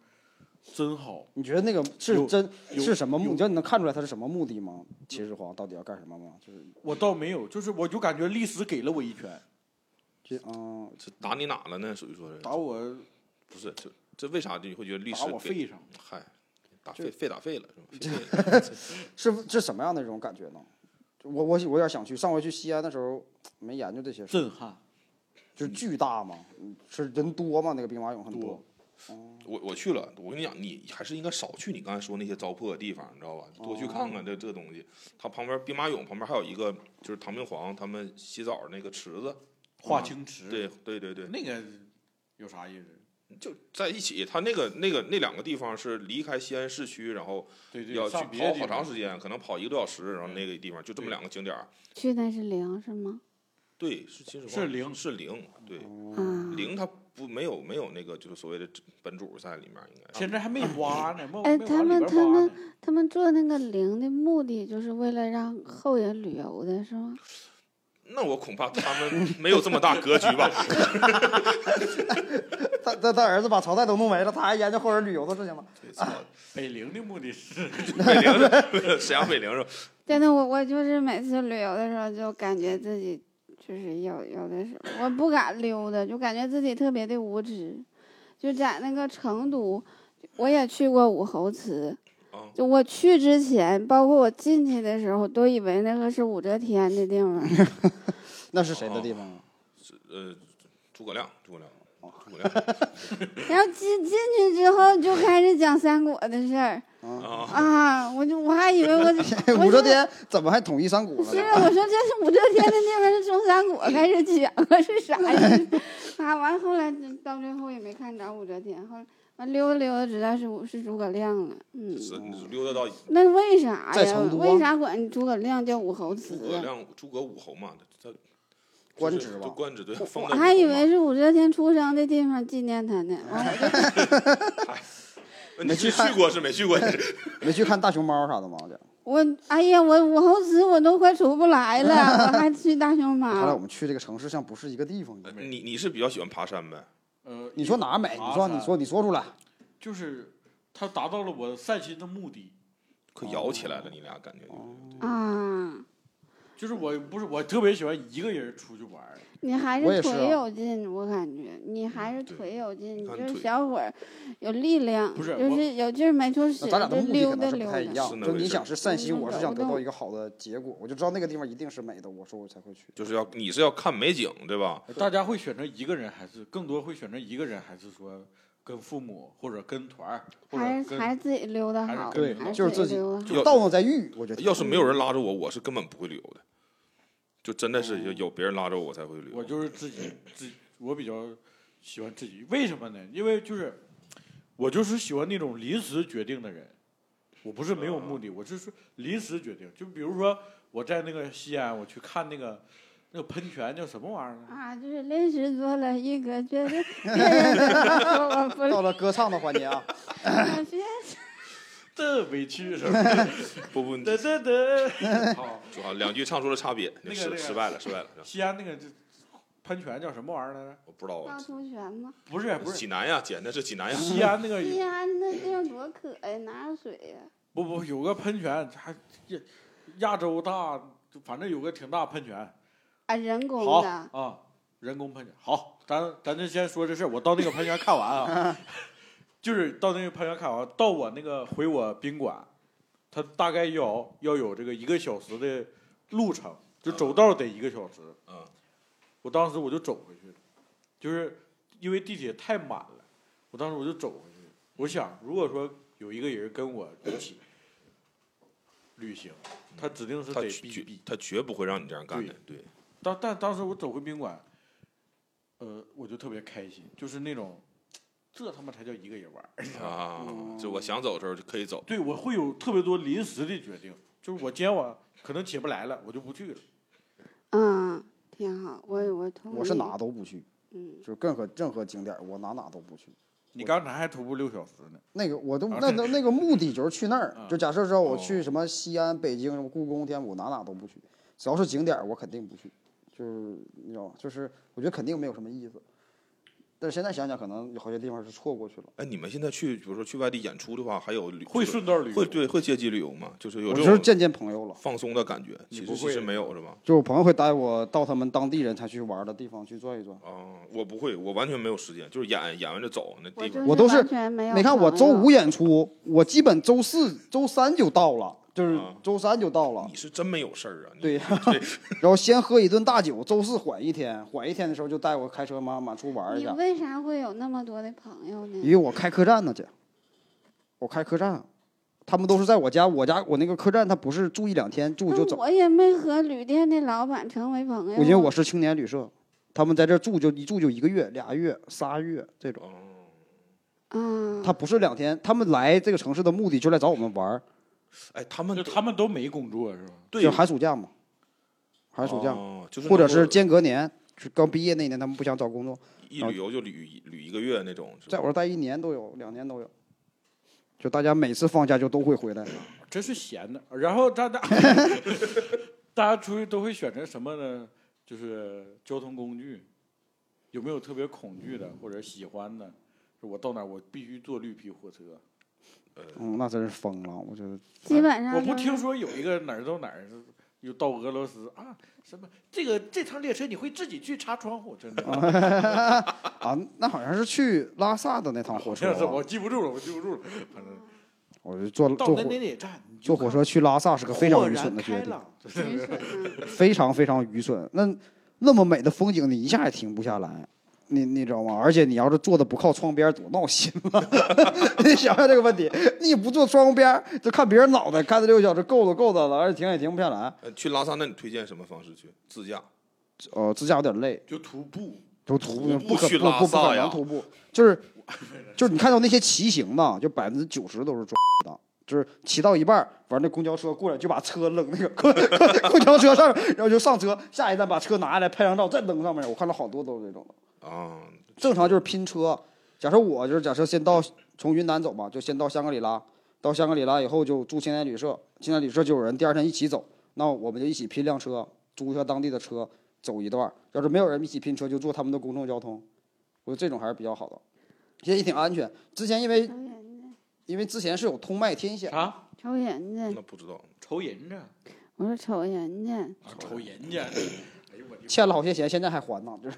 真好。你觉得那个是真是什么目？你觉得你能看出来他是什么目的吗？秦始皇到底要干什么吗？就是我倒没有，就是我就感觉历史给了我一拳，这嗯，这打你哪了呢？属于说是打我不是这这为啥你会觉得历史打我给肺上。嗨，打肺肺打肺了是吧？是 是什么样的一种感觉呢？就我我我有点想去。上回去西安的时候没研究这些事，震撼，就是巨大嘛，嗯是人多嘛？那个兵马俑很多。我我去了，我跟你讲，你还是应该少去你刚才说那些糟粕的地方，你知道吧？多去看看这这东西。它旁边兵马俑旁边还有一个就是唐明皇他们洗澡那个池子，华清池，对对对对，那个有啥意思？就在一起。他那个那个那两个地方是离开西安市区，然后要去别跑好的地方长时间，可能跑一个多小时，然后那个地方就这么两个景点儿。去的是陵是吗？对，是秦始皇，是零是陵，对，啊，陵它不没有没有那个就是所谓的本主在里面，应该现在还没挖呢，哎他们他们。他们做那个零的目的就是为了让后人旅游的是吗？那我恐怕他们没有这么大格局吧？他他他儿子把朝代都弄没了，他还研究后人旅游的事情吗？北陵的目的是北陵是沈阳北陵是吧？真的，我我就是每次旅游的时候，就感觉自己就是有有的时候我不敢溜达，就感觉自己特别的无知。就在那个成都，我也去过武侯祠，啊，就我去之前，包括我进去的时候，都以为那个是武则天的地方。那是谁的地方啊？呃，诸葛亮，诸葛亮，哦诸葛亮 然后进进去之后，就开始讲三国的事儿啊，啊，我就我还以为我 武则天怎么还统一三国了是？我说这是武则天的地方是从三国开始讲啊，是啥意思？爬完后来到最后也没看着武则天，后来完溜达溜达知道是武是诸葛亮了。嗯，是溜达到那为啥呀为啥管诸葛亮叫武侯祠？诸葛亮、诸葛武侯嘛，他他就是官职吧官职对，我还以为是武则天出生的地方纪念他呢。完我就你是去过是没去过？没去看大熊猫啥的吗？我哎呀，我武侯祠我都快出不来了，我还去大熊猫看来我猫。们去这个城市像不是一个地方一样。你你是比较喜欢爬山呗？呃，你说哪美？你说你说你说出来。就是它达到了我散心的目的，可摇起来了，你俩感觉哦就啊，就是我不是我特别喜欢一个人出去玩儿，你还是啊腿有劲，我感觉你还是腿有劲，你就是小伙儿有力量，不是就是有劲儿没处使，咱俩的就目的可能是溜达溜达。不太一样就你想是散心，嗯我是想得到一个好的结果，我就知道那个地方一定是美的，我说我才会去。就是要你是要看美景对吧？大家会选择一个人，还是更多会选择一个人，还是说跟父母或者跟团儿，还是还是自己溜达好，对还就是自己溜达好要到那再遇，我觉得。要是没有人拉着我，我是根本不会旅游的。就真的是有有别人拉着我，我才会旅游。我就是自己自己，我比较喜欢自己，为什么呢？因为就是我就是喜欢那种临时决定的人，我不是没有目的，我是说临时决定。就比如说我在那个西安，我去看那个那个喷泉叫什么玩意儿？啊，就是临时做了一个决定，到了歌唱的环节啊，这委屈是吧？不不，得得得，好，主要两句唱出了差别，那个那个失失败了，失败了。西安那个喷泉叫什么玩意儿来着？我不知道趵啊，突泉吗？不是不是济南呀，姐那是济南呀。西安那个 西安那地方多渴呀，哪有水呀？不不有个喷泉，还亚亚洲大，反正有个挺大喷泉。啊，人工好的。啊，人工喷泉。好，咱咱就先说这事儿。我到那个喷泉看完啊，就是到那个喷泉看完，到我那个回我宾馆，它大概要要有这个一个小时的路程，就走道得一个小时。嗯，我当时我就走回去了，就是因为地铁太满了，我当时我就走回去。我想，如果说有一个人跟我一起旅行，他指定是得。他绝不会让你这样干的。对，当但当时我走回宾馆，呃，我就特别开心，就是那种，这他妈才叫一个人玩儿。啊，就我想走的时候就可以走。对我会有特别多临时的决定，就是我今天我可能起不来了，我就不去了。嗯，挺好，我我同意。我是哪都不去，嗯，就是任何任何景点儿我哪哪都不去。你刚才还徒步六小时呢，那个我都啊那那那个目的就是去那儿啊，就假设说我哦去什么西安、北京、什么故宫、天府，哪哪都不去，只要是景点儿我肯定不去，就是你知道吗？就是我觉得肯定没有什么意思。但是现在想想，可能有好些地方是错过去了。哎，你们现在去，比如说去外地演出的话，还有旅会顺道旅游会对会接机旅游吗？就是有我这种就是见见朋友了，放松的感觉，其实其实没有是吧？就我朋友会带我到他们当地人才去玩的地方去转一转。啊，我不会，我完全没有时间，就是演演完就走那地方。我都是完全没有你看我周五演出，我基本周四、周三就到了，就是啊周三就到了你。是真没有事儿啊？你对 对，然后先喝一顿大酒，周四缓一天，缓一天的时候就带我开车满满处玩一下。你为啥会有那么多的朋友呢？因为我开客栈呢，姐，我开客栈，他们都是在我家，我家我那个客栈，他不是住一两天住就走，我也没和旅店的老板成为朋友啊。因为我是青年旅社，他们在这住就一住就一个月、俩月、仨月这种，嗯，他不是两天，他们来这个城市的目的就来找我们玩儿，哎，他们就他们都没工作是吧？对就寒暑假嘛，寒暑假，哦就是或者是间隔年，就刚毕业那年他们不想找工作，一旅游就旅旅一个月那种，在我这待一年都有，两年都有，就大家每次放假就都会回来。真是闲的。然后大家 大家出去都会选择什么呢？就是交通工具，有没有特别恐惧的或者喜欢的？我到哪儿我必须坐绿皮火车。嗯，那真是疯了，我觉得。基本上我不听说有一个哪儿到哪儿，又到俄罗斯啊？什么这个这趟列车你会自己去擦窗户？真的？啊，那好像是去拉萨的那趟火 车吧，好像是我记不住了，我记不住了。反正我就坐到坐火坐火车去拉萨是个非常愚蠢的决定，非常非常愚蠢。那那么美的风景，你一下也停不下来，你你知道吗？而且你要是坐的不靠窗边，多闹心啊！你想想这个问题，你不坐窗边，就看别人脑袋，看这六个小时够都够的了，而且停也停不下来。呃去拉萨，那你推荐什么方式去？自驾？呃，自驾有点累，就徒步，就徒步不可去不不不可能徒步，就是就是你看到那些骑行的，就百分之九十都是装的。就是骑到一半儿，完那公交车过来就把车扔那个公 公交车上面，然后就上车，下一站把车拿下来拍张照再扔上面。我看到好多都是这种的。啊，正常就是拼车。假设我就是假设先到从云南走嘛，就先到香格里拉，到香格里拉以后就住青年旅社，青年旅社就有人第二天一起走，那我们就一起拼辆车，租一下当地的车走一段。要是没有人一起拼车，就坐他们的公共交通。我觉得这种还是比较好的，现在也挺安全。之前因为因为之前是有通麦天险，啊？抽烟子，那不知道。抽人家我说抽烟子，啊，抽人家。欠了好些钱，现在还还呢，就是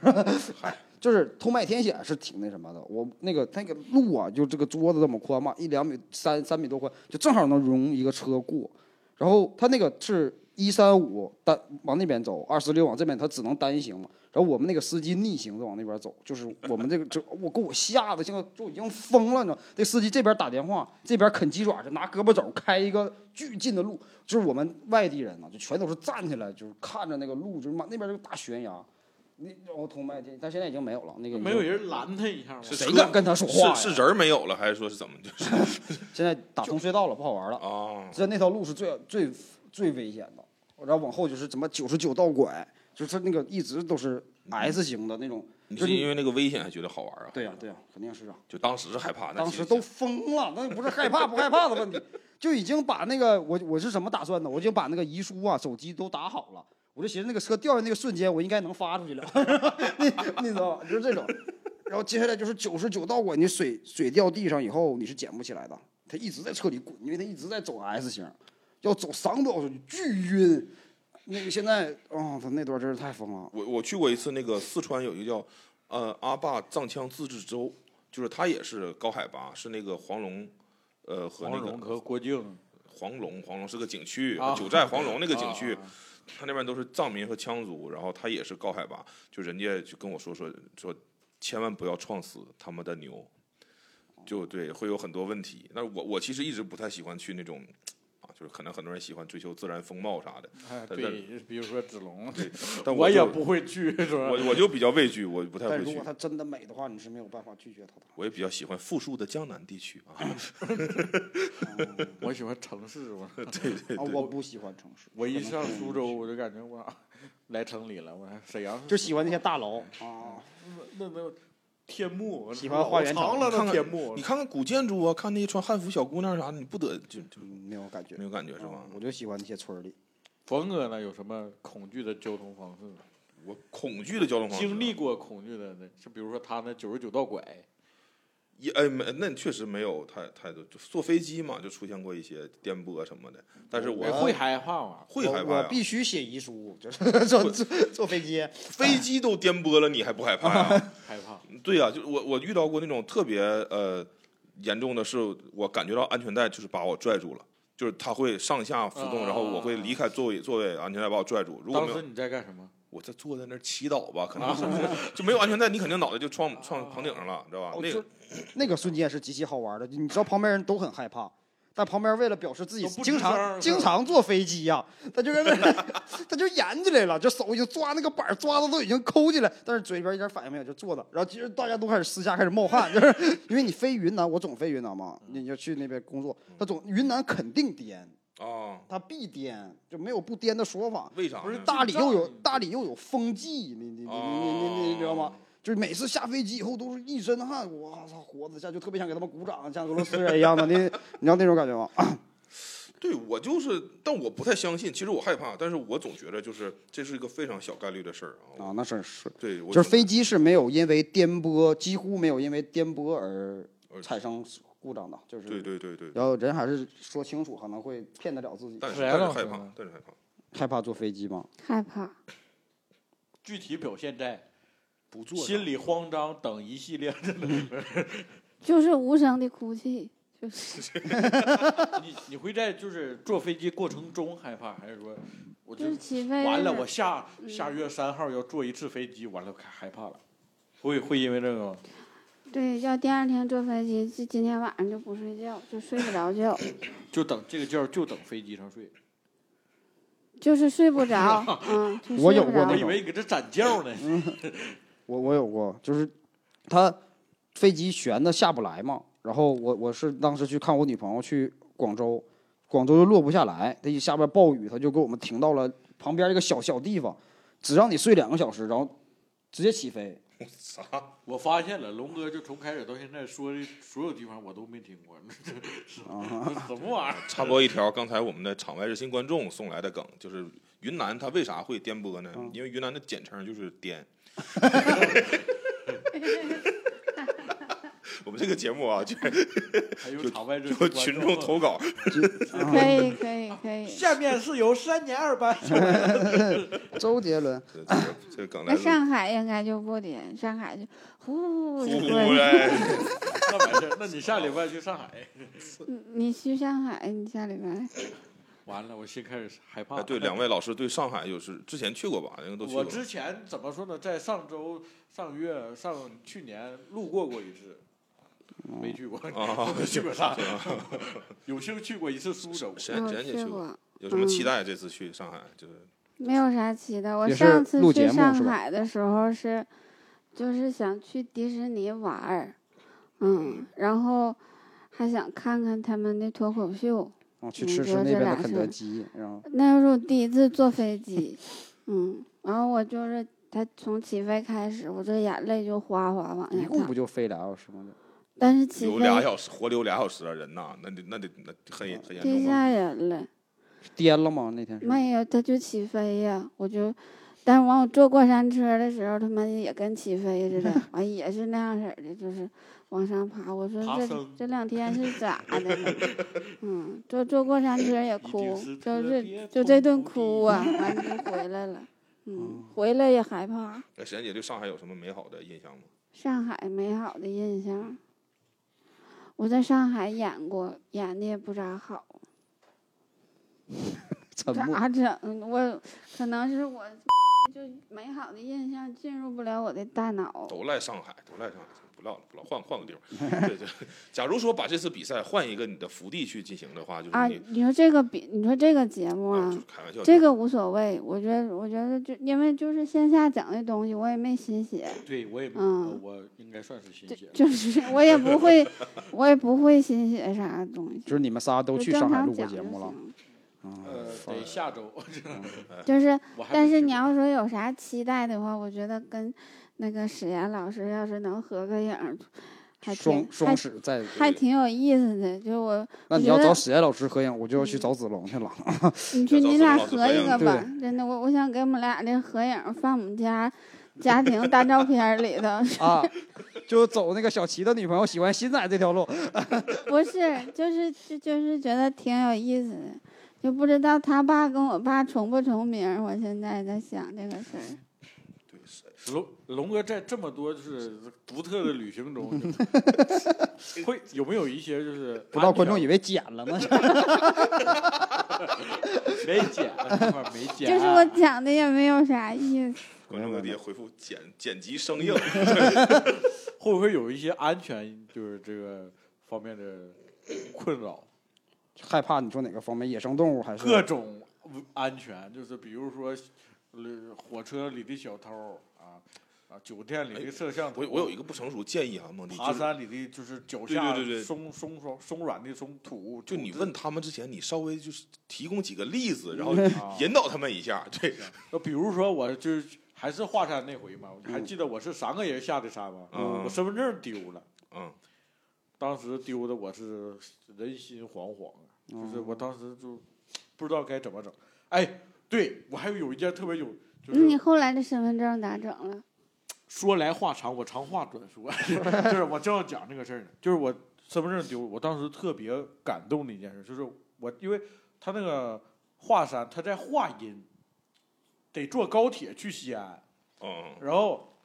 就是偷卖天险是挺那什么的。我那个那个路啊，就这个桌子这么宽嘛，一两米三三米多宽，就正好能容一个车过。然后他那个是一三五单往那边走，二四六往这边，他只能单行嘛。然后我们那个司机逆行着往那边走，就是我们这个就我给我吓得现在就已经疯了，你知道？这司机这边打电话，这边啃鸡爪子，拿胳膊肘开一个巨近的路，就是我们外地人呢，就全都是站起来，就是看着那个路，就是妈那边这个大悬崖，那然后通麦天，但现在已经没有了，那个没有人拦他一下吗？是谁敢跟他说话是是人没有了，还是说是怎么？就是 现在打通隧道了，不好玩了。啊，现在那条路是最最最危险的，然后往后就是怎么九十九道拐，就是那个一直都是 S 型的那种。你就是是因为那个危险还觉得好玩啊？对呀、对呀、肯定是啊。就当时是害怕，当时都疯了，那不是害怕不害怕的问题，就已经把那个我我是什么打算呢？我已经把那个遗书啊、手机都打好了，我就寻思那个车掉下那个瞬间，我应该能发出去了，你你知道吧？就是这种。然后接下来就是九十九道拐，你水水掉地上以后你是捡不起来的，它一直在车里滚，因为它一直在走 S 型，要走三个多小时，巨晕。那个现在哦，他那段真是太疯了。我我去过一次那个四川有一个叫呃阿坝藏羌自治州，就是它也是高海拔，是那个黄龙，呃和那个黄龙和郭靖黄龙，黄龙是个景区，啊九寨黄龙那个景区，啊它那边都是藏民和羌族，然后他也是高海拔，就人家就跟我说说说，千万不要撞死他们的牛，就对，会有很多问题。那我我其实一直不太喜欢去那种。啊，就是可能很多人喜欢追求自然风貌啥的，哎，对，比如说子龙，对，但我也不会拒，是吧？我我就比较畏惧，我不太会去但如果。它真的美的话，你是没有办法拒绝它的。我也比较喜欢富庶的江南地区啊。我喜欢城市，我啊，我不喜欢城市，我一上苏州，我就感觉我来城里了。我说沈阳就喜欢那些大楼啊。那那天幕，喜欢花园长了看看那天幕你，看看古建筑啊，看那些穿汉服小姑娘啥的，你不得就就嗯，没有感觉没，有感觉是吧啊？我就喜欢那些村儿里。冯哥呢有什么恐惧的交通方式？我恐惧的交通方式，经历过恐惧的那，就比如说他那九十九道拐，也哎没，那确实没有太太多。就坐飞机嘛，就出现过一些颠簸什么的，但是我哎会害怕啊？会害怕呀。我我必须写遗书，就是 坐坐坐飞机。飞机都颠簸了，你还不害怕呀？害怕，对呀、就我我遇到过那种特别呃严重的是，我感觉到安全带就是把我拽住了。就是它会上下浮动，啊然后我会离开座位，座位安全带把我拽住。如果没有当时，你在干什么？我在坐在那儿祈祷吧，可能是就没有安全带，你肯定脑袋就撞撞棚顶上了，知道吧？哦那个 那个瞬间是极其好玩的，你知道旁边人都很害怕，但旁边为了表示自己不经常经常坐飞机呀、他就在那 他就演起来了，就手已经抓那个板抓的都已经抠起来，但是嘴边一点反应没有，就坐着。然后其实大家都开始私下开始冒汗，就是因为你飞云南，我总飞云南嘛，你就去那边工作，他总云南肯定颠，啊，他必颠，就没有不颠的说法。为啥？不是大理又有大理又有风季，你你你你你你你知道吗？就是每次下飞机以后都是一身汗，我操，活着下就特别想给他们鼓掌，像俄罗斯人一样的，你 你知道那种感觉吗？对我就是，但我不太相信。其实我害怕，但是我总觉得就是这是一个非常小概率的事儿啊。啊，那是是，对，就是飞机是没有因为颠簸，几乎没有因为颠簸而而产生故障的，就是对对对对，然后人还是说清楚，可能会骗得了自己。但是害怕但是害怕。害怕坐飞机吗？害怕。具体表现在不做心里慌张等一系列的。就是无声的哭泣，就是 你你会在就是坐飞机过程中害怕，还是说我就就是起飞完了？我下下月三号要坐一次飞机，完了害害怕了，会会因为这个吗？对，要第二天坐飞机，今今天晚上就不睡觉，就睡不着觉，就等这个觉就等飞机上睡。就是睡不着，嗯，就我有过我以为你搁这攒觉呢。我我有过，就是他飞机悬的下不来嘛，然后我我是当时去看我女朋友去广州，广州就落不下来，他一下边暴雨，他就给我们停到了旁边一个小小地方，只让你睡两个小时，然后直接起飞。啥？我发现了，龙哥就从开始到现在说的所有地方我都没听过，这 是什么玩意儿？插播一条，刚才我们的场外热心观众送来的梗，就是云南它为啥会颠簸呢？因为云南的简称就是颠。我们这个节目啊，就还有场外热心就群众投稿，可以可以可以。下面是由三年二班。周杰伦，这这个梗来那上海应该就不点，上海就呼呼呼。那完事儿，那你下礼拜去上海？你你去上海，你下礼拜完了，我心开始害怕。对，两位老师对上海有是之前去过吧？应该都去过我。之前怎么说呢？在上周、上月、上去年路过过一次，没去过，啊没去过上海。有幸去过一次苏州。谁谁我去过？过，有什么期待？这次去上海就是没有啥期待。我上次去上海的时候是，就是想去迪士尼玩儿，嗯，然后还想看看他们的脱口秀。啊，去嗯吃吃就那边的肯德基，然后那是我第一次坐飞机，嗯，然后我就是他从起飞开始，我这眼泪就哗哗往下淌一共不。就飞俩小时吗？但是起飞有俩小时，活留俩小时啊，人呐，那得那得那很很严重啊。太吓人了。颠了吗？那天是没有，他就起飞呀，我就，但是完我坐过山车的时候，他妈的也跟起飞似的，完也是那样式儿的，就是往上爬。我说这升这两天是咋的了？嗯，坐坐过山车也哭是，就是特别就这顿苦哭啊，完了就回来了。嗯，回来也害怕。那沈姐对上海有什么美好的印象吗？上海美好的印象，我在上海演过，演的也不咋好。咋整？我可能是我 就美好的印象进入不了我的大脑。都赖上海，都赖上海，不唠了，不唠，换换个地方。对对，假如说把这次比赛换一个你的福地去进行的话，就是啊，你你说这个比你说这个节目啊，啊就是，开玩笑，这个无所谓。我觉得，我觉得就因为就是线下讲的东西，我也没新写，对我也没，嗯呃我应该算是新写。就是我也不会，我也不会新写啥东西。就是你们仨都去上海录过常讲就节目了，得下周。就是，但是你要说有啥期待的话，我觉得跟那个史岩老师要是能合个影儿，还挺双双还使在。还挺有意思的。就我，那你要找史岩老师合影，我就要去找子龙去了。你去你俩合一个吧，真的，我我想给我们俩的合影放我们家家庭大照片里头。啊，就走那个小齐的女朋友喜欢新仔这条路。不是，就是就就是觉得挺有意思的，就不知道他爸跟我爸重不重名儿。我现在在想这个事儿。龙龙哥在这么多就是独特的旅行中，会有没有一些就是不知道观众以为为剪了呢。没剪，没剪，就是我讲的也没有啥意思。观众在底下回复剪剪辑生硬，会不会有一些安全就是这个方面的困扰？害怕你说哪个方面？野生动物还是各种安全，就是比如说，呃，火车里的小偷啊，啊，酒店里的摄像头，我我有一个不成熟建议啊，孟迪，就是爬山里的就是脚对下对对对松松松松软的松土，就你问他们之前，你稍微就是提供几个例子，然后啊引导他们一下。对，就比如说，我就是还是华山那回嘛，你还记得我是三个人下的山吗？嗯我身份证丢了，嗯，当时丢的我是人心惶惶啊，就是我当时就不知道该怎么整。哎，对我还有一件特别有，就是那你后来的身份证咋整了？说来话长，我长话短说，就是我正要讲这个事儿呢，就是我身份证丢，我当时特别感动的一件事，就是我因为他那个华山，他在华阴，得坐高铁去西安，嗯，然后，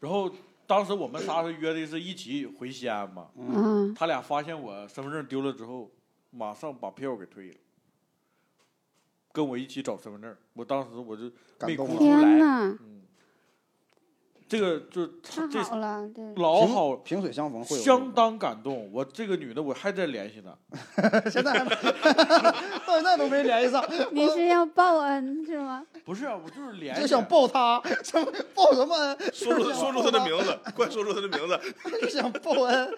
然后当时我们仨是约的是一起回西安嘛，嗯，他俩发现我身份证丢了之后，马上把票给退了，跟我一起找身份证，我当时我就没哭出来，天呐，嗯，这个就太这好了，这老好，萍水相逢会有相当感动。我这个女的我还在联系呢，现在还到现在都没联系上，你是要报恩是吗？不是啊，我就是联系，就想报他，什么报什么恩？说出说出他的名字，快说出他的名字。就想报恩，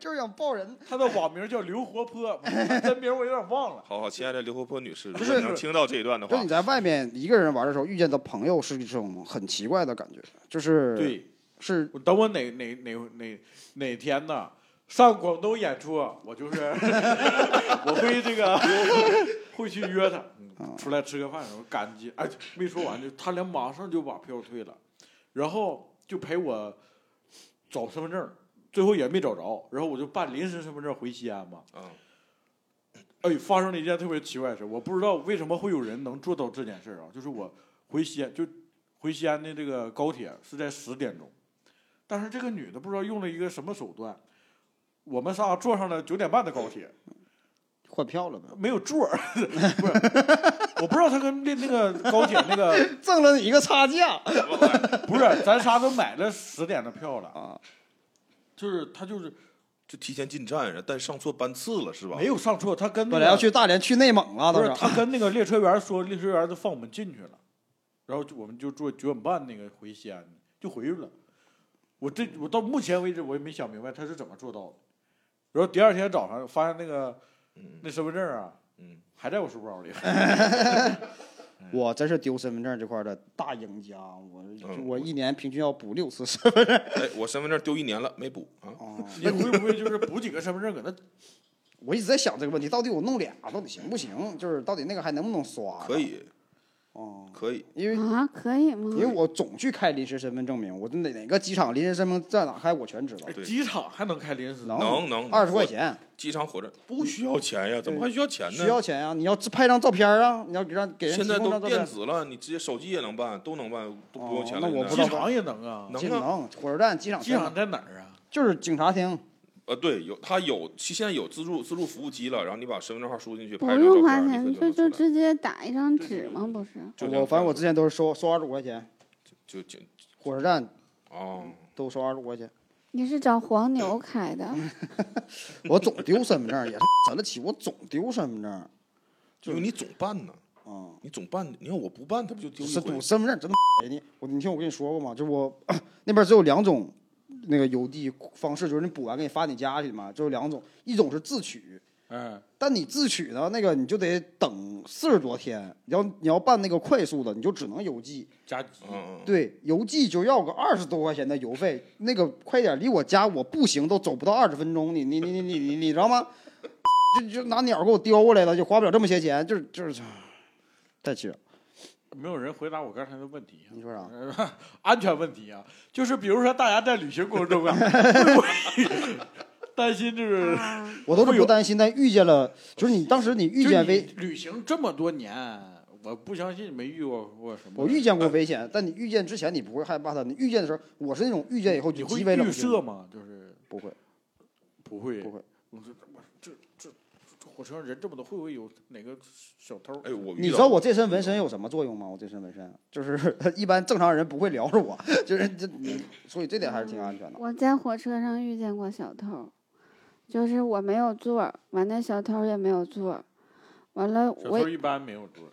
就是想报人。她的网名叫刘活泼，真名我有点忘了。好好，亲爱的刘活泼女士，如是果你能听到这一段的话就你，在外面一个人玩的时候，遇见的朋友是一种很奇怪的感觉，就是对，是我等我哪哪哪哪哪天呢？上广东演出，我就是 我会这个 会去约他，嗯出来吃个饭，我感激。哎，没说完就他俩马上就把票退了，然后就陪我找身份证，最后也没找着，然后我就办临时身份证回西安嘛。嗯，哎，发生了一件特别奇怪的事，我不知道为什么会有人能做到这件事啊。就是我回西安，就回西安的这个高铁是在十点钟，但是这个女的不知道用了一个什么手段，我们仨坐上了九点半的高铁，换票了呗，没有座儿，不是，我不知道他跟那那个高铁那个 挣了你一个差价不是，咱仨都买了十点的票了，啊！就是他就是就提前进站，但上错班次了是吧？没有上错，他跟那本来要个去大连，去内蒙了，不都是。是他跟那个列车员说，列车员就放我们进去了，然后就我们就坐九点半那个回西安，就回去了。我这我到目前为止我也没想明白他是怎么做到的。然后第二天早上发现那个嗯那身份证啊，嗯，还在我书包里。我真是丢身份证这块的大赢家，我嗯我一年平均要补六次身份证。哎，我身份证丢一年了，没补啊。啊，你会不会就是补几个身份证搁那？我一直在想这个问题，到底我弄俩到底行不行？就是到底那个还能不能刷？可。以，哦，可以。因为啊，可以吗因？为我总去开临时身份证明，我哪哪个机场临时身份证在哪开我全知道机场还能开临时？能能能二十块钱机场火车不需要钱呀，怎么还需要钱呢？需要钱呀、你要拍张照片啊，你要给让给人提现在都电。子了，你直接手机也能办，都能办，都不用钱那我机场也能啊？能啊。能火车站、机场、机场在哪儿啊？就是警察厅，呃，对，有他有，其现在有自助自助服务机了，然后你把身份证号输进去，不用花，钱，就就。直接打一张纸吗？不是，就我反正我之前都是收收二十五块钱，就就火车站哦，都收二十五块钱。你是找黄牛开的？我总丢身份证，也是神了起，我总丢身份证。因为你总办呢，啊、你总办，你看我不办，他不就丢一回是赌？身份证真的给 你，我你听我跟你说过吗？就我 那边只有两种那个邮递方式，就是你补完给你发你家去嘛，就是两种，一种是自取，嗯，但你自取呢，那个你就得等四十多天，你要你要办那个快速的，你就只能邮寄。加急。嗯嗯，对，邮寄就要个二十多块钱的邮费，那个快点离我家，我步行都走不到二十分钟，你你你你你你你知道吗？就就拿鸟给我叼过来了，就花不了这么些钱，就是就是，太气人。没有人回答我刚才的问题。你说啥？呃 安全问题啊，就是比如说大家在旅行过程中啊，会不会担心就是啊，我都是不担心，但遇见了，就是你当时你遇见危，旅行这么多年，我不相信没遇过过什么。我遇见过危险，但你遇见之前你不会害怕它，你遇见的时候，我是那种遇见以后就你会预设，吗？就是不会，不会不会。火车上人这么多，会不会有哪个小偷？哎，我你知道我这身纹身有什么作用吗？我这身纹身就是 一般正常人不会撩着我，就是这，所以这点还是挺安全的。我在火车上遇见过小偷，就是我没有座，完那小偷也没有座，完了我小偷一般没有座，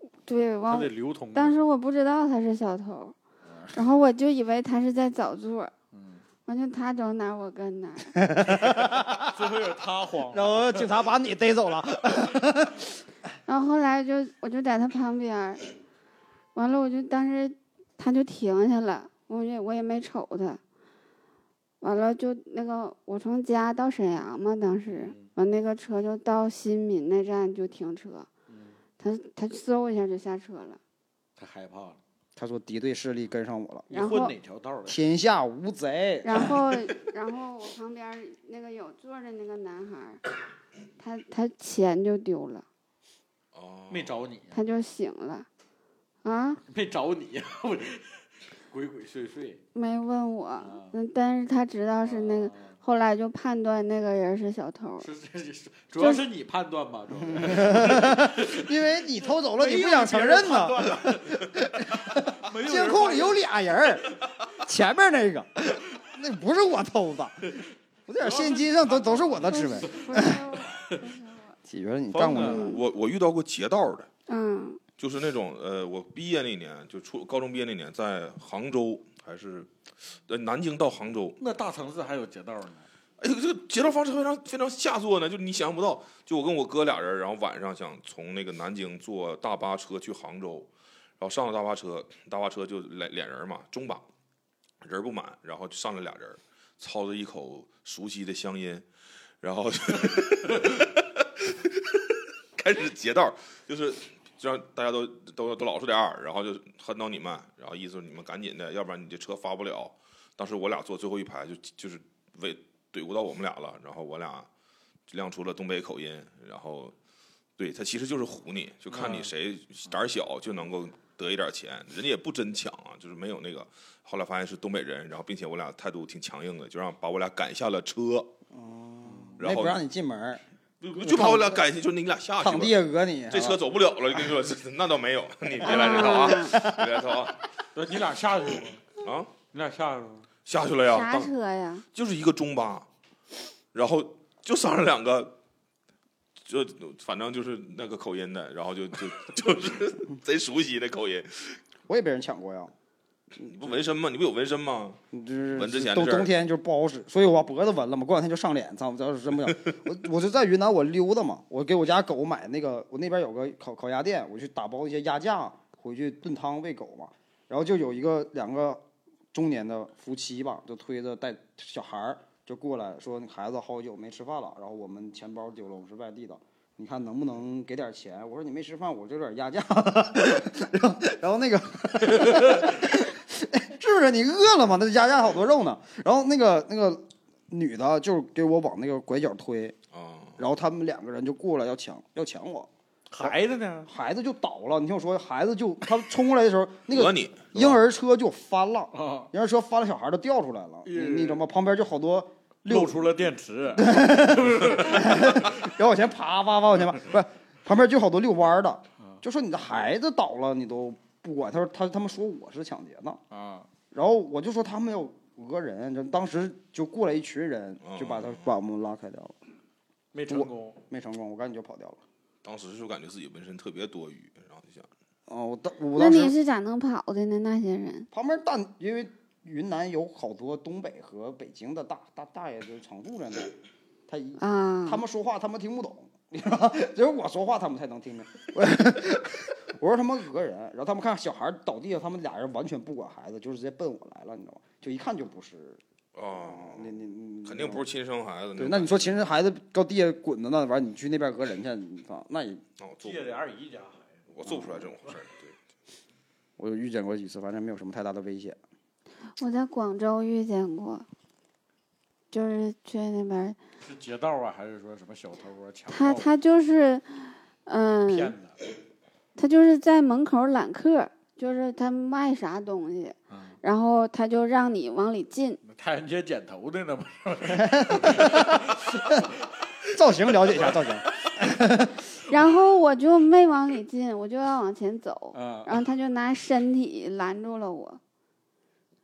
他对完得流通。当时我不知道他是小偷，然后我就以为他是在找座儿，嗯完就他走哪儿我跟哪儿，最后有他慌然后警察把你逮走了，然后后来就我就在他旁边儿，完了我就当时他就停下了，我也我也没瞅他，完了就那个我从家到沈阳嘛，当时嗯。完那个车就到新民那站就停车，嗯。他他嗖一下就下车了，他害怕了。他说敌对势力跟上我了，然后你混哪条道的？天下无贼。然后 然后我旁边那个有座的那个男孩，他他钱就丢了，哦，没找你，他就醒了，啊。没找你呀！我鬼鬼祟祟。没问我但是他知道是那个，啊后来就判断那个人是小偷。是是是，主要是你判断吧，主要 因为你偷走了，你不想承认呢。没有监控里有俩人儿，前面那个，那不是我偷的，我这点现金上都都是我的指纹。不是我，不是我，喜觉你干过？我我遇到过劫道的，嗯就是那种呃，我毕业那年就初高中毕业那年，在杭州还是呃南京到杭州，那大城市还有劫道呢？哎呦，这个劫道方式非常非常下作呢，就你想象不到。就我跟我哥俩人，然后晚上想从那个南京坐大巴车去杭州，然后上了大巴车，大巴车就俩俩人嘛，中巴，人不满，然后就上来俩人，操着一口熟悉的乡音，然后就 开始劫道，就是就让大家都都都老实点儿，然后就恨到你们，然后意思你们赶紧的，要不然你这车发不了。当时我俩坐最后一排，就就是为怼不到我们俩了，然后我俩亮出了东北口音，然后对他其实就是唬你，就看你嗯谁胆儿小就能够得一点钱，人家也不真抢啊，就是没有那个。后来发现是东北人，然后并且我俩态度挺强硬的，就让把我俩赶下了车。然后没不让你进门儿，就就把我俩赶下，就你俩下去吧躺地。下讹你。这车走不了了，跟你说，那倒没有，你别来这套啊，别来这套啊不是你俩下去了吗？啊！你俩下去了吗？下去了呀，啥当车呀？就是一个中巴，然后就上了两个，就反正就是那个口音的，然后就就 就是贼熟悉的口音。我也被人抢过呀，你不纹身吗？你不有纹身吗？就是纹之前的事儿冬冬天就不好使，所以我脖子纹了嘛，过两天就上脸，操！我要是真不想，我我就在云南我溜达嘛，我给我家狗买那个，我那边有个烤烤鸭店，我去打包一些鸭架回去炖汤喂狗嘛，然后就有一个两个中年的夫妻吧，就推着带小孩儿就过来说，那孩子好久没吃饭了，然后我们钱包丢了，我们是外地的。你看能不能给点钱？我说你没吃饭，我这有点压价。然后，然后那个 是不是你饿了吗？那压价好多肉呢。然后那个那个女的就给我往那个拐角推，啊，然后他们两个人就过来要抢要抢我，孩子呢？孩子就倒了。你听我说，孩子就他冲过来的时候，那个婴儿车就翻了，啊，婴儿车翻了，小孩都掉出来了。你你知道吗？旁边就好多露出了电池。然后往前爬，爬，爬往前爬，不是，旁边就好多遛弯的，就说你的孩子倒了，你都不管。他说他他们说我是抢劫呢，啊，然后我就说他们要讹人，就当时就过来一群人，就把他把我们拉开掉了，没成功。没成功，我赶紧就跑掉了。当时就感觉自己纹身特别多余，然后就想，哦，我当我那你是咋能跑的呢？那些人旁边大，因为云南有好多东北和北京的大大大爷就常住在那儿，他一啊，他们说话他们听不懂，你知道吗？只 有我说话他们才能听明。我我说他们讹人，然后他们看小孩倒地下，他们俩人完全不管孩子，就是直接奔我来了，你知道吗？就一看就不是，啊，你你你肯定不是亲生孩子。对。那你说亲生孩子到地下滚着呢，完你去那边讹人去，你操，那也那我做不借的二姨家孩子。我做不出来这种事儿。对，我有遇见过几次，反正没有什么太大的危险。我在广州遇见过，就是去那边，是劫道啊，还是说什么小偷啊、强盗啊他他就是，嗯，骗子？他就是在门口揽客，就是他卖啥东西，嗯，然后他就让你往里进，太阳街剪头的呢不是？造型了解一下造型，然后我就没往里进，我就要往前走，啊，然后他就拿身体拦住了我，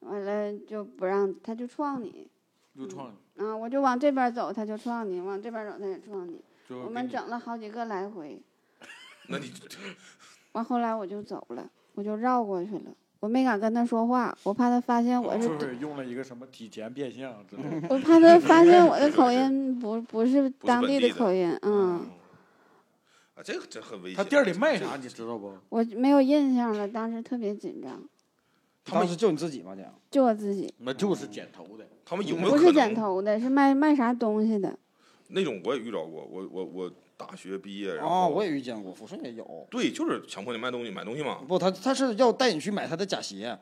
完了就不让，他就撞你，就撞你，啊，我就往这边走，他就撞你；往这边走，他也撞你。你我们整了好几个来回，那你完后来我就走了，我就绕过去了，我没敢跟他说话，我怕他发现我是是不是用了一个什么体前变相之类的？我怕他发现我的 口音不不是当地的口音，嗯，啊，这个这很危险。他店里卖啥你知道不？我没有印象了，当时特别紧张，当时就你自己吗？这样就我自己，那就是剪头的。他们有没有不是剪头的，是卖卖啥东西的，那种我也遇到过，我我我大学毕业，然啊，后我也遇见过，抚顺也有。对，就是强迫你卖东西，买东西嘛。不，他他是要带你去买他的假鞋，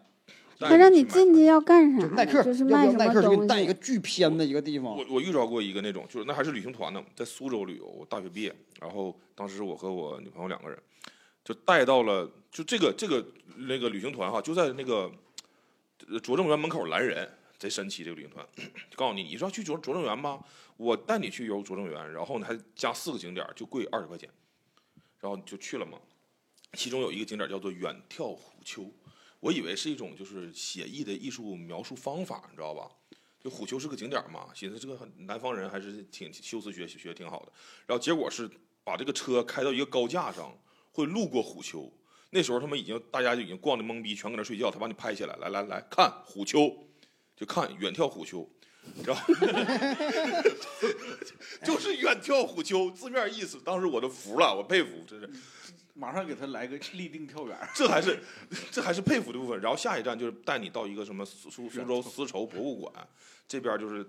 带他让你去买进去要干啥就？耐克，就是要不要卖什么耐克就给你带一个西？巨偏的一个地方我，我遇着过一个那种，就是那还是旅行团呢，在苏州旅游，我大学毕业，然后当时我和我女朋友两个人，就带到了，就这个这个那个旅行团哈，就在那个拙政园门口拦人，贼神奇这个旅行团，告诉你，你说要去拙拙政园吗？我带你去游拙政园，然后呢还加四个景点，就贵二十块钱，然后就去了嘛。其中有一个景点叫做远眺虎丘，我以为是一种就是写意的艺术描述方法，你知道吧？就虎丘是个景点嘛，寻思这个南方人还是挺修辞学学挺好的。然后结果是把这个车开到一个高架上，会路过虎丘。那时候他们已经大家就已经逛的懵逼，全搁那睡觉。他把你拍下来，来来来看虎丘，就看远眺虎丘，然后 就是远眺虎丘，字面意思。当时我都服了，我佩服，真是。马上给他来个立定跳远。这还是这还是佩服的部分。然后下一站就是带你到一个什么苏苏苏州丝绸博物馆，这边就是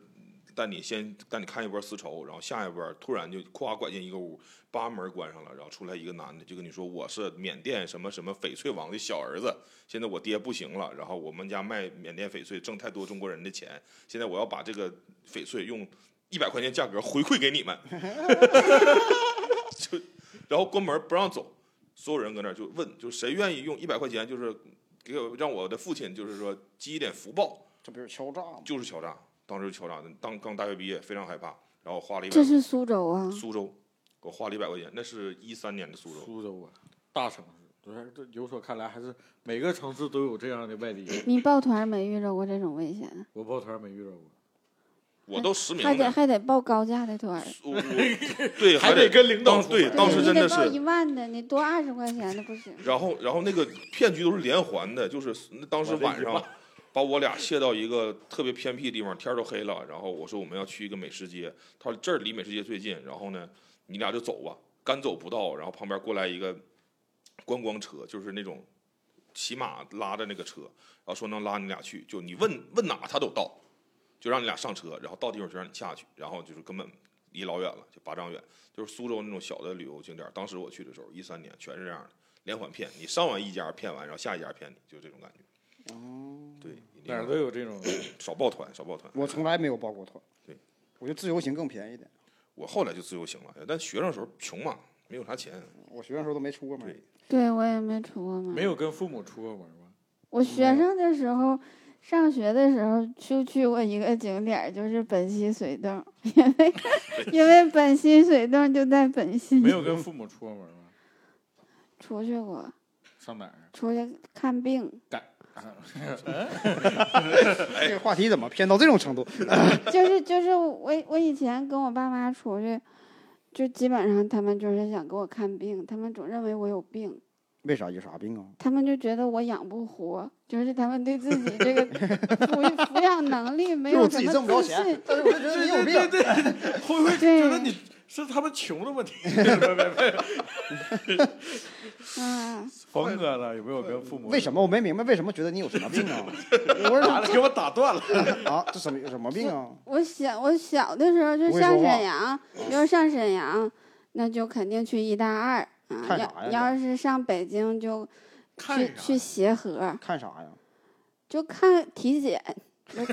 带你先带你看一波丝绸，然后下一波突然就咵拐进一个屋，把门关上了，然后出来一个男的就跟你说我是缅甸什么什么翡翠王的小儿子，现在我爹不行了，然后我们家卖缅甸翡翠挣太多中国人的钱，现在我要把这个翡翠用一百块钱价格回馈给你们，就然后关门不让走。所有人搁那就问，就谁愿意用一百块钱，就是给我让我的父亲，就是说积一点福报，这不是敲诈吗？就是敲诈。当时就敲诈的，当刚大学毕业，非常害怕，然后花了一百。这是苏州啊？苏州，我花了一百块钱，那是一三年的苏州。苏州啊，大城市，不是这有所看来，还是每个城市都有这样的外地人。你抱团没遇着过这种危险？我抱团没遇着过。我都实名还得，还得报高价的团 对，还得得跟领导对，当时真的你得报一。万的，你多二十块钱的不行。然后，然后那个骗局都是连环的，就是那当时晚上把我俩卸到一个特别偏僻的地方，天都黑了。然后我说我们要去一个美食街，他说这儿离美食街最近。然后呢，你俩就走吧，干走不到。然后旁边过来一个观光车，就是那种骑马拉的那个车，然后说能拉你俩去，就你问问哪他都到，就让你俩上车，然后到地方就让你下去，然后就是根本离老远了，就八丈远，就是苏州那种小的旅游景点。当时我去的时候，一三年全是这样的，连环骗，你上完一家骗完，然后下一家骗你，就这种感觉。哦，对，哪儿都有这种。少报团，少报团。我从来没有报过团。对，我觉得自由行更便宜点。我后来就自由行了，但学生时候穷嘛，没有啥钱。我学生时候都没出过门对。对我也没出过门。没有跟父母出过门吗？我学生的时候，上学的时候就去过一个景点儿，就是本溪水洞，因为因为本溪水洞就在本溪。没有跟父母出过门吗？出去过，上哪儿？出去看病，这个话题怎么偏到这种程度？就是就是我我以前跟我爸妈出去，就基本上他们就是想给我看病，他们总认为我有病。为啥有啥病啊？他们就觉得我养不活，就是他们对自己这个抚 抚养能力没有什自己挣不着么自信，。钱但是我就觉得你有病。会不会对觉得你是他们穷的问题？嗯，冯哥呢？有没有跟父母？为什么我没明白？为什么觉得你有什么病啊？我 打了给我打断了。啊，这什么有什么病啊？我小我小的时候就上沈阳，要是上沈阳，那就肯定去医大二啊。看啥呀要要是上北京就去看去协和，看啥呀？就看体检。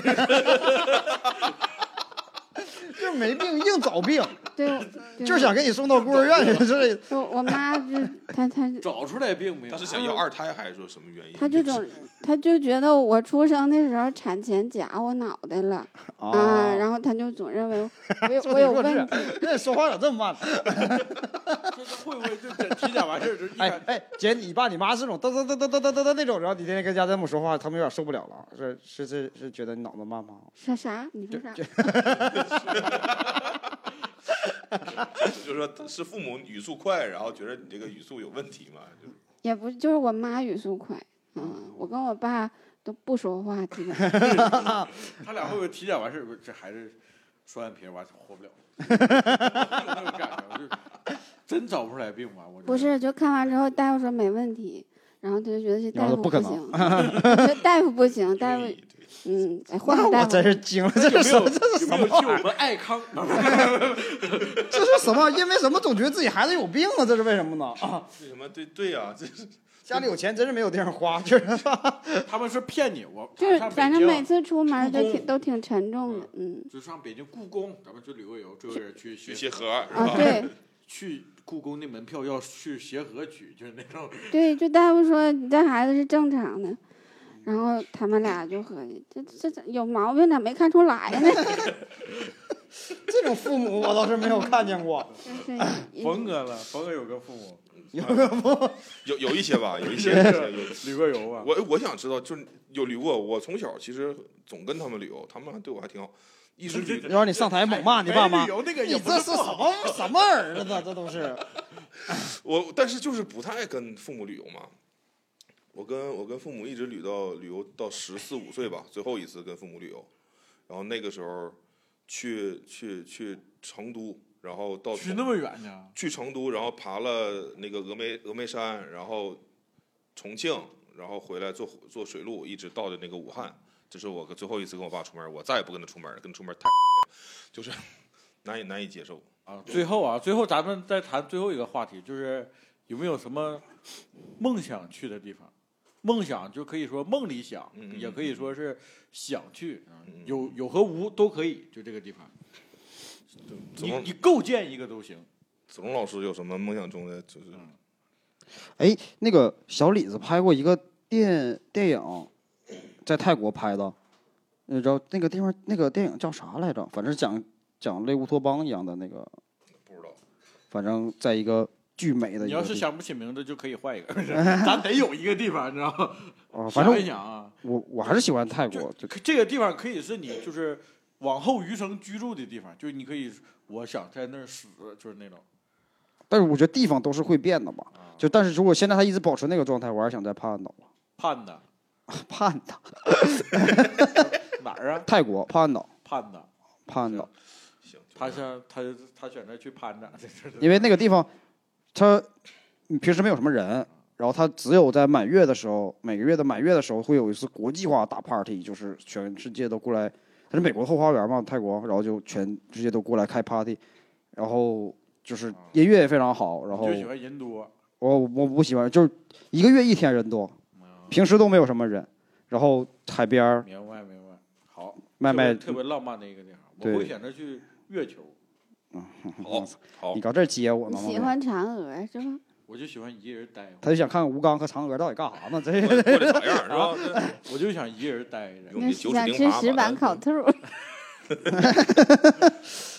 就是没病硬找病，对，对就是想给你送到孤儿院去。这就我妈就她她找出来病没有？她是想要二胎，还是说什么原因？她这种，她就觉得我出生的时候产前夹我脑袋了啊，然后她就总认为我有 我有问题。这说话咋这么慢呢？会不会就这体检完事儿？哎哎，姐，你爸你妈是那种噔噔噔噔噔噔噔噔那种，然后你天天跟家这么说话，他们有点受不了了。是是是是觉得你脑子慢吗？啥啥？你说啥？就是说是父母语速快，然后觉得你这个语速有问题嘛？就也不是就是我妈语速快，嗯，我跟我爸都不说话，基本。他俩会不会体检完事儿？不是这孩子双眼皮儿完活不了？有那种感觉，就是真找不出来病吧？我不是，就看完之后大夫说没问题，然后他就觉得这大夫不行，这大夫不行，大夫嗯，哎换个大夫那我真。是惊了，这有没有是什么？这是有没有去我们爱康？这是什么？因为什么总觉得自己孩子有病啊？这是为什么呢？啊，为什么？对对呀、这是家里有钱真是没有地方花，就是他们是骗你，我就是上北反正京每次出门都挺都挺沉重的，嗯就上北京故宫，咱们去旅个游，这个人去去协协和是吧？啊对 去故宫那门票要去协和取，就是那种对，就大夫说你这孩子是正常的，然后他们俩就合计这这这有毛病咋没看出来呢？这种父母我倒是没有看见过。冯哥了，冯哥有个父母，有有一些吧，有一些吧有一些有。旅过游吧？我我想知道，就是有旅过，我从小其实总跟他们旅游，他们还对我还挺好，一直旅要让你上台猛骂你爸妈旅，游那个你这是什么什么儿子？这都是。我，但是就是不太爱跟父母旅游嘛。我跟我跟父母一直旅到旅游到十四五岁吧，最后一次跟父母旅游，然后那个时候去去去成都，然后到去那么远呢？去成都，然后爬了那个峨眉峨眉山，然后重庆，然后回来坐坐水路，一直到的那个武汉。这是我最后一次跟我爸出门，我再也不跟他出门了，跟他出门太就是难以难以接受。啊，最后啊，最后咱们再谈最后一个话题，就是有没有什么梦想去的地方？梦想就可以说梦里想，也可以说是想去，有有和无都可以，就这个地方，你你构建一个都行。子龙老师有什么梦想中的就是哎，那个小李子拍过一个电电影，在泰国拍的，你知道那个地方那个电影叫啥来着？反正讲讲类乌托邦一样的那个，不知道？反正在一个巨美的。你要是想不起名字，就可以换一个，咱得有一个地方，你知道吗？啊，反想正一想啊，我我还是喜欢泰国，就这个地方可以是你就是往后余生居住的地方，就是你可以，我想在那儿死，就是那种。但是我觉得地方都是会变的嘛。啊就但是如果现在他一直保持那个状态，我还是想在帕岸岛。盼的帕岸岛，哪儿啊？泰国帕岸岛，盼的，帕岸岛，行，就他这样想他他选择去攀着，这这因为那个地方，它平时没有什么人，然后他只有在满月的时候，每个月的满月的时候会有一次国际化大 party，就是全世界都过来，他是美国后花园嘛，泰国，然后就全世界都过来开 party，然后就是音乐也非常好，然后就喜欢人多。我我不喜欢，就是一个月一天人多，平时都没有什么人，然后海边儿明白明白，好，卖卖特别浪漫的一个地方，我会选择去月球，好好你，搁这儿接我呢喜欢嫦娥是吧？我就喜欢一个人待会他就想看看吴刚和嫦娥到底干啥呢？这过过得咋样是吧？我就想一个人待着，想吃石板烤兔，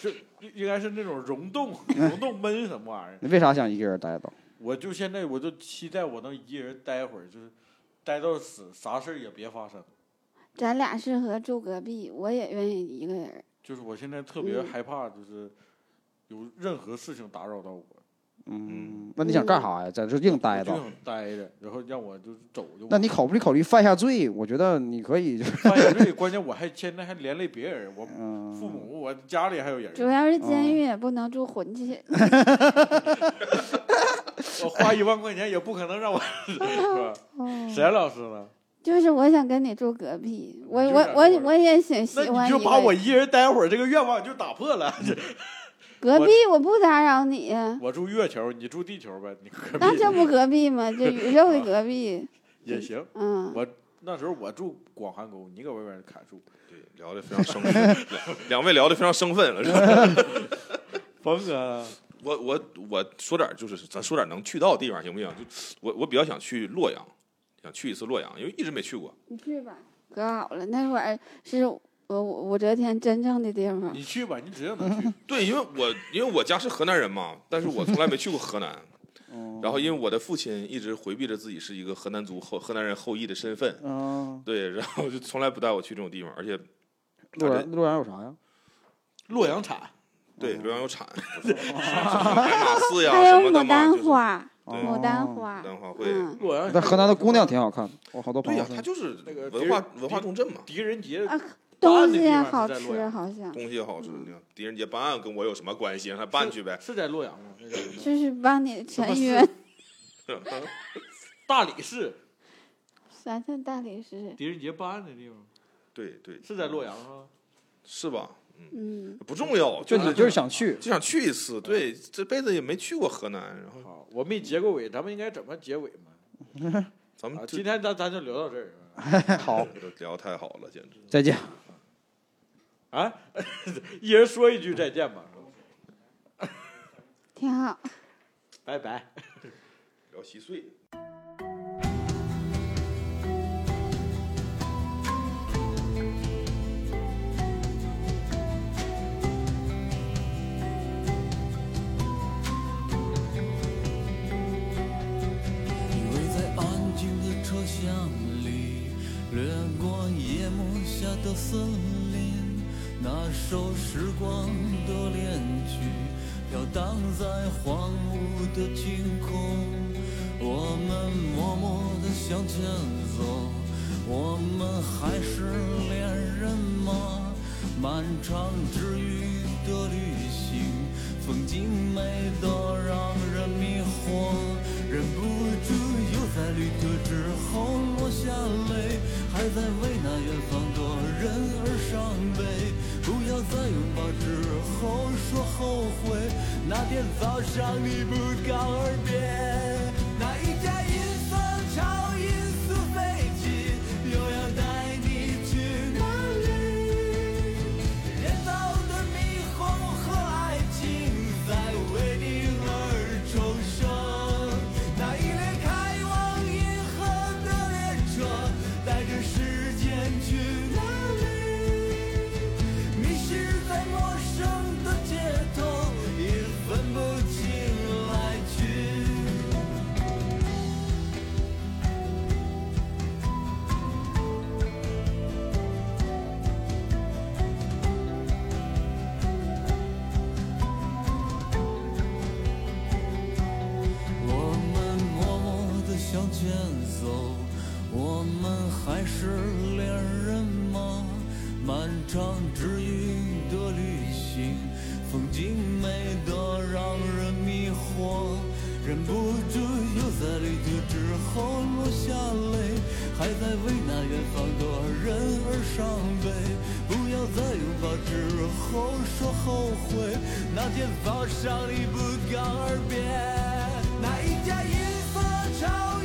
就应该是那种溶洞溶洞闷什么玩意儿。你为啥想一个人待着？我就现在我就期待我能一个人待会儿，就是待到死，啥事儿也别发生。咱俩适合住隔壁，我也愿意一个人。就是我现在特别嗯害怕，就是有任何事情打扰到我，嗯，那你想干啥呀？在这硬待着？我就想待着，然后让我就是走就。那你考虑考虑犯下罪？我觉得你可以，就是犯下罪，关键我还现在还连累别人，我嗯，父母，我家里还有人，主要是监狱也不能住混寝，我花一万块钱也不可能让我，是吧？哦沈老师呢？就是我想跟你住隔壁，我我我我我也挺喜欢你就把我一人待会儿这个愿望就打破了。隔壁，我不打扰你，我住月球，你住地球呗，你隔壁那这不隔壁吗？这宇宙的隔壁，也行。嗯，我那时候我住广寒宫，你搁外边砍树。对，聊的非常生分，两两位聊的非常生分了，是吧？峰哥，我我我说点就是咱说点能去到的地方行不行？就我我比较想去洛阳，想去一次洛阳，因为一直没去过。你去吧，可好了，那会儿是我武武则天真正的地方，你去吧，你指定能去。对，因为我因为我家是河南人嘛，但是我从来没去过河南。然后因为我的父亲一直回避着自己是一个河南族后河南人后裔的身份，嗯，对，然后就从来不带我去这种地方，而且洛阳洛阳有啥呀？洛阳产，对洛阳有产，马寺呀还有什么，牡丹花，牡丹哦花牡，丹花会。嗯洛阳。但河南的姑娘挺好看的，我好多朋友对呀、她就是那个文化文化重镇嘛，狄仁杰东西也好吃，好像东西也好吃。你看狄仁杰办案跟我有什么关系？让他办去呗。是在洛阳吗？就是帮你什么全约大理市，三探大理寺，狄仁杰办案的地方对对，是在洛阳啊。是吧？嗯，不重要，就你就是想去，就想去一次。对，这辈子也没去过河南，然后好，我没结过尾，咱们应该怎么结尾嘛？啊，咱们今天咱咱就聊到这儿啊 好，聊太好了，简直。再见。啊，一人说一句再见吧。挺好，拜拜。要细碎。在安静的车厢里，掠过夜幕下的森林。那首时光的恋曲飘荡在荒芜的晴空。我们默默地向前走，我们还是恋人吗？漫长治愈的旅行，风景美得让人迷惑，忍不住又在旅途之后落下泪，还在为那远方的人而伤悲。不要在拥抱之后说后悔，那天早上你不告而别，那一天漫长治愈的旅行，风景美得让人迷惑，忍不住又在旅途之后落下泪，还在为那远方的人而伤悲。不要在拥抱之后说后悔，那天早上你不告而别。那一架银色超